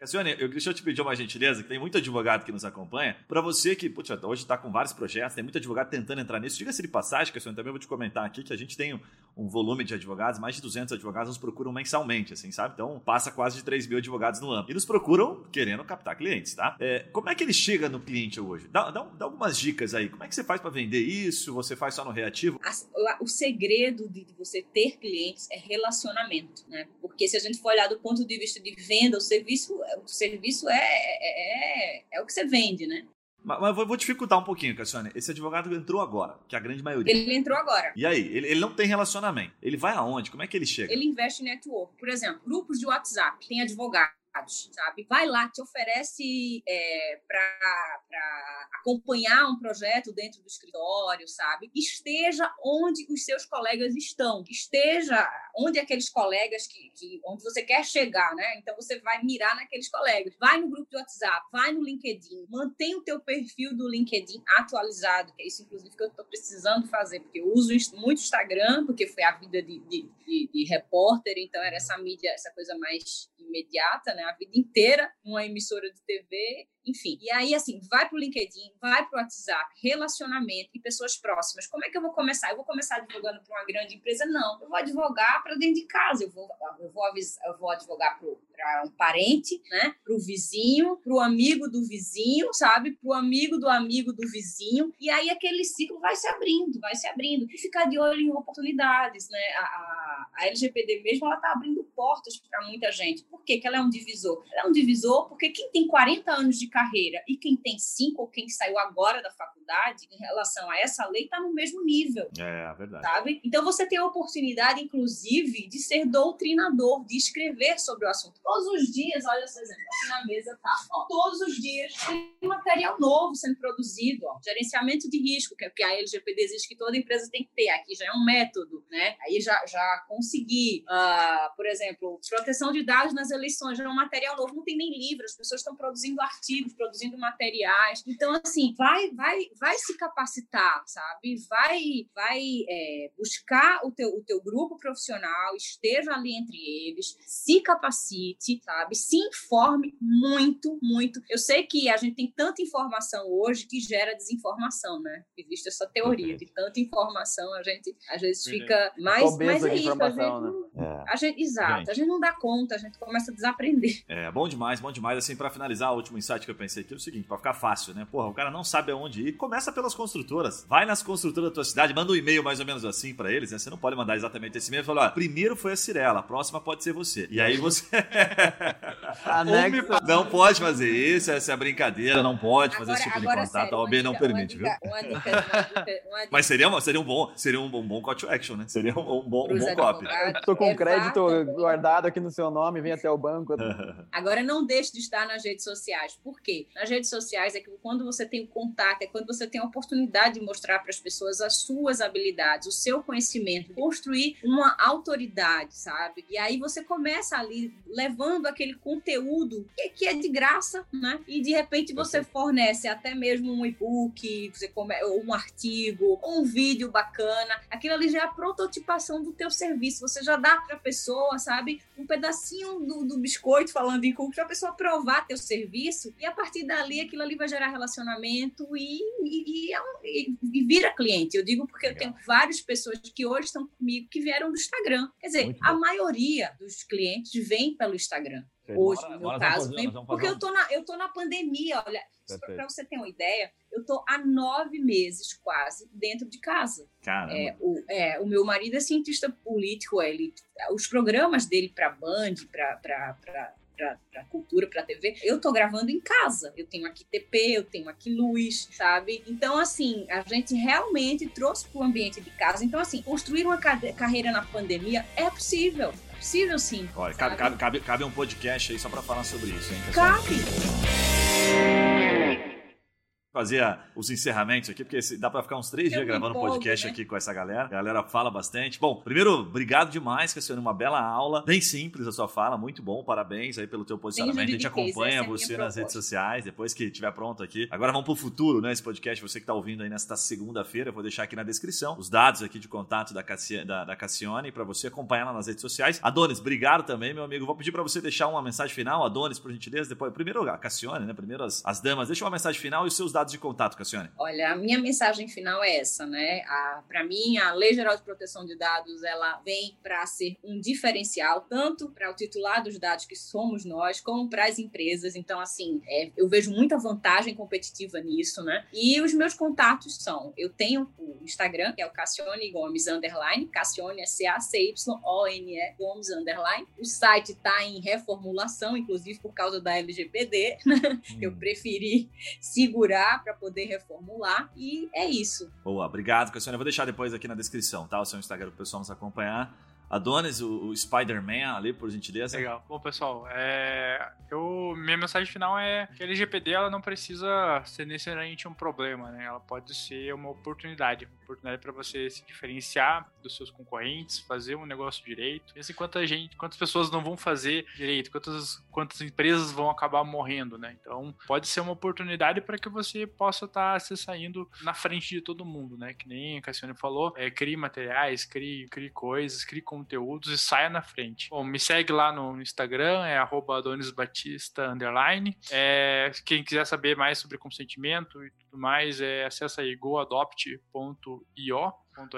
Cassiane, eu, deixa eu te pedir uma gentileza, que tem muito advogado que nos acompanha. Para você que putz, hoje está com vários projetos, tem muito advogado tentando entrar nisso. Diga-se de passagem, Cassiane, também vou te comentar aqui que a gente tem um, um volume de advogados, mais de 200 advogados nos procuram mensalmente, assim, sabe? Então passa quase de 3 mil advogados no ano. E nos procuram querendo captar clientes, tá? É, como é que ele chega no cliente hoje? Dá, dá, dá algumas dicas aí. Como é que você faz para vender isso? Você faz só no reativo? O- segredo de de você ter clientes é relacionamento, né? Porque se a gente for olhar do ponto de vista de venda, o serviço, o serviço é, é, é, é o que você vende, né? Mas, mas vou, vou dificultar um pouquinho, Cassiane. Esse advogado entrou agora, que é a grande maioria. Ele entrou agora. E aí, ele, ele não tem relacionamento. Ele vai aonde? Como é que ele chega? Ele investe em network. Por exemplo, grupos de WhatsApp, tem advogados, sabe? Vai lá, te oferece é, para acompanhar um projeto dentro do escritório, sabe? Esteja onde os seus colegas estão. Esteja onde aqueles colegas que, que onde você quer chegar, né? Então você vai mirar naqueles colegas. Vai no grupo de WhatsApp, vai no LinkedIn, mantém o teu perfil do LinkedIn atualizado, que é isso inclusive que eu estou precisando fazer, porque eu uso muito Instagram, porque foi a vida de, de, de, de repórter, então era essa mídia, essa coisa mais imediata, né? A vida inteira numa emissora de TV, enfim. E aí, assim, vai para o LinkedIn, vai para o WhatsApp, relacionamento e pessoas próximas. Como é que eu vou começar? Eu vou começar advogando para uma grande empresa? Não. Eu vou advogar para dentro de casa. Eu vou, eu vou, avisar, eu vou advogar para um parente, né? Para o vizinho, para o amigo do vizinho, sabe? Para o amigo do amigo do vizinho. E aí aquele ciclo vai se abrindo, vai se abrindo. E ficar de olho em oportunidades, né? A, a, a LGPD mesmo, ela está abrindo portas para muita gente. Por quê? que ela é um divisor? Ela é um divisor porque quem tem 40 anos de carreira e quem tem 5 ou quem saiu agora da faculdade, em relação a essa lei, está no mesmo nível. É, é verdade. Sabe? Então você tem a oportunidade, inclusive, de ser doutrinador, de escrever sobre o assunto. Todos os dias, olha esse exemplo, aqui na mesa tá. Ó, todos os dias tem material novo sendo produzido. Ó. Gerenciamento de risco, que é o que a LGPD exige que toda empresa tem que ter. Aqui já é um método, né? Aí já, já consegui. Uh, por exemplo, proteção de dados nas eleições já é um material novo. Não tem nem livro, as pessoas estão produzindo artigos, produzindo materiais. Então, assim, vai, vai, vai se capacitar, sabe? Vai, vai é, buscar o teu, o teu grupo profissional, esteja ali entre eles, se capacite, sabe? Se informe muito, muito. Eu sei que a gente tem tanta informação hoje que gera desinformação, né? Existe essa teoria de tanta informação, a gente às vezes fica mais, mas é isso, a gente, né? É. a gente, exato, Gente. a gente não dá conta, a gente começa a desaprender. É, bom demais, bom demais. Assim, pra finalizar, o último insight que eu pensei aqui é o seguinte, pra ficar fácil, né? Porra, o cara não sabe aonde ir, começa pelas construtoras. Vai nas construtoras da tua cidade, manda um e-mail mais ou menos assim pra eles, né? Você não pode mandar exatamente esse e-mail e falar, ó, primeiro foi a Cirela, a próxima pode ser você. E aí você... *laughs* Não pode fazer isso, essa é a brincadeira, não pode fazer esse tipo de contato, sério, a uma OAB não dica- permite, uma viu? dica, Uma dica, uma dica, *laughs* uma dica Mas seria, uma- seria um bom, seria um, bom- um bom call to action, né? Seria um, um bom, um bom copy. Tô com é crédito guardado aqui no seu nome, vem até o banco. *laughs* Agora, não deixe de estar nas redes sociais. Por quê? Nas redes sociais é que quando você tem o contato, é quando você tem a oportunidade de mostrar para as pessoas as suas habilidades, o seu conhecimento, construir uma autoridade, sabe? E aí você começa ali levando aquele conteúdo que, é de graça, né? E de repente você fornece até mesmo um e-book, você come, um artigo, um vídeo bacana. Aquilo ali já é a prototipação do teu serviço. Você já dá para a pessoa, sabe? um pedacinho do, do biscoito, falando em cookies, para a pessoa provar teu serviço, e a partir dali aquilo ali vai gerar relacionamento e, e, e é e- vira cliente. Eu digo porque eu tenho várias pessoas que hoje estão comigo que vieram do Instagram. Quer dizer, a maioria dos clientes vem pelo Instagram. Hoje, no meu caso, fazer, porque eu tô, na, eu tô na pandemia, olha, para você ter uma ideia, eu tô há nove meses quase dentro de casa. Caramba. É, o, é, o meu marido é cientista político, ele, os programas dele para Band, para para cultura, para TV, eu tô gravando em casa. Eu tenho aqui TP, eu tenho aqui luz, sabe? Então, assim, a gente realmente trouxe para o ambiente de casa. Então, assim, construir uma ca- carreira na pandemia é possível. É possível, sim. Olha, cabe, cabe, cabe, um podcast aí só pra falar sobre isso, hein, pessoal? Cabe. Fazer os encerramentos aqui, porque dá pra ficar uns três Eu dias gravando empolgo, podcast né? aqui com essa galera. A galera fala bastante. Bom, primeiro, obrigado demais, Cassiano. Uma bela aula. Bem simples a sua fala, muito bom. Parabéns aí pelo teu posicionamento. A gente acompanha é a minha você nas redes sociais, depois que estiver pronto aqui. Agora vamos pro futuro, né? Esse podcast, você que tá ouvindo aí nesta segunda-feira, eu vou deixar aqui na descrição os dados aqui de contato da, Cassi, da, da Cassione pra você acompanhar lá nas redes sociais. Adonis, obrigado também, meu amigo. Vou pedir pra você deixar uma mensagem final. Adonis, por gentileza. Depois, primeiro a Cassione, né? Primeiro as, as damas. Deixa uma mensagem final e os seus dados de contato, Cassione. Olha, a minha mensagem final é essa, né? Para mim, a Lei Geral de Proteção de Dados, ela vem para ser um diferencial, tanto para o titular dos dados, que somos nós, como para as empresas. Então, assim, é, eu vejo muita vantagem competitiva nisso, né? E os meus contatos são, eu tenho o Instagram, que é o Cassione Gomes, underline, Cassione é C-A-C-Y-O-N-E, Gomes, underline. O site está em reformulação, inclusive por causa da LGPD, eu preferi segurar para poder reformular e é isso. Boa, obrigado, Cassione. Eu vou deixar depois aqui na descrição, tá? O seu Instagram pro pessoal nos acompanhar. Adonis, o, o Spider-Man ali, por gentileza. Legal. Bom, pessoal, é, eu, minha mensagem final é que a LGPD ela não precisa ser necessariamente um problema, né? Ela pode ser uma oportunidade, uma oportunidade para você se diferenciar dos seus concorrentes, fazer um negócio direito. Pensa em quanta gente, quantas pessoas não vão fazer direito, quantas, quantas empresas vão acabar morrendo, né? Então, pode ser uma oportunidade para que você possa estar se saindo na frente de todo mundo, né? Que nem a Cassiane falou, é, crie materiais, crie, crie coisas, crie conteúdos e saia na frente. Bom, me segue lá no Instagram, é adonisbatista. É, quem quiser saber mais sobre consentimento e tudo mais, é, acessa aí goadopt.io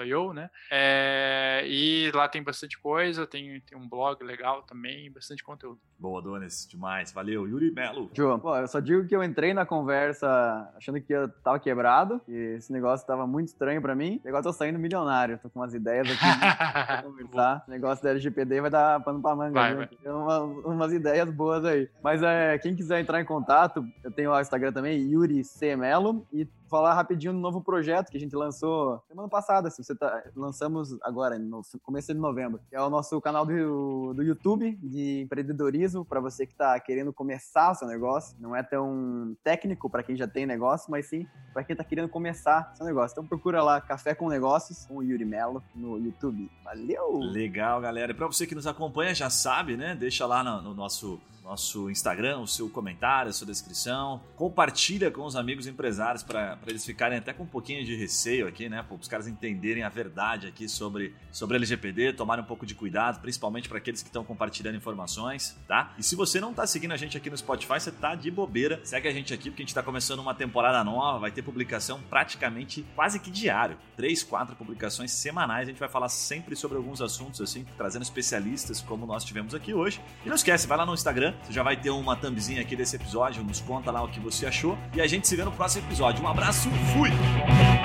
.io, né? É, e lá tem bastante coisa, tem, tem um blog legal também, bastante conteúdo. Boa, Adonis, demais. Valeu. Yuri Melo. João, pô, eu só digo que eu entrei na conversa achando que eu tava quebrado, que esse negócio tava muito estranho pra mim, e agora eu tô saindo milionário, tô com umas ideias aqui *laughs* pra *laughs* conversar. O negócio da LGPD vai dar pano pra manga, Vai, vai. Tem uma- umas ideias boas aí. Mas é, quem quiser entrar em contato, eu tenho lá o Instagram também, Yuri C. Melo, e falar rapidinho do novo projeto que a gente lançou semana passada, se você tá, lançamos agora, no começo de novembro, que é o nosso canal do, do YouTube de empreendedorismo para você que está querendo começar o seu negócio. Não é tão técnico para quem já tem negócio, mas sim para quem está querendo começar seu negócio. Então procura lá Café com Negócios com o Yuri Melo no YouTube. Valeu! Legal, galera. E pra você que nos acompanha, já sabe, né? Deixa lá no, no nosso, nosso Instagram o seu comentário, a sua descrição. Compartilha com os amigos empresários para pra eles ficarem até com um pouquinho de receio aqui, né? Para os caras entenderem a verdade aqui sobre, sobre LGPD, tomarem um pouco de cuidado, principalmente para aqueles que estão compartilhando informações, tá? E se você não tá seguindo a gente aqui no Spotify, você tá de bobeira. Segue a gente aqui porque a gente tá começando uma temporada nova, vai ter publicação praticamente quase que diário. Três, quatro publicações semanais. A gente vai falar sempre sobre alguns assuntos, assim, trazendo especialistas como nós tivemos aqui hoje. E não esquece, vai lá no Instagram, você já vai ter uma thumbzinha aqui desse episódio, nos conta lá o que você achou. E a gente se vê no próximo episódio. Um abraço, fui!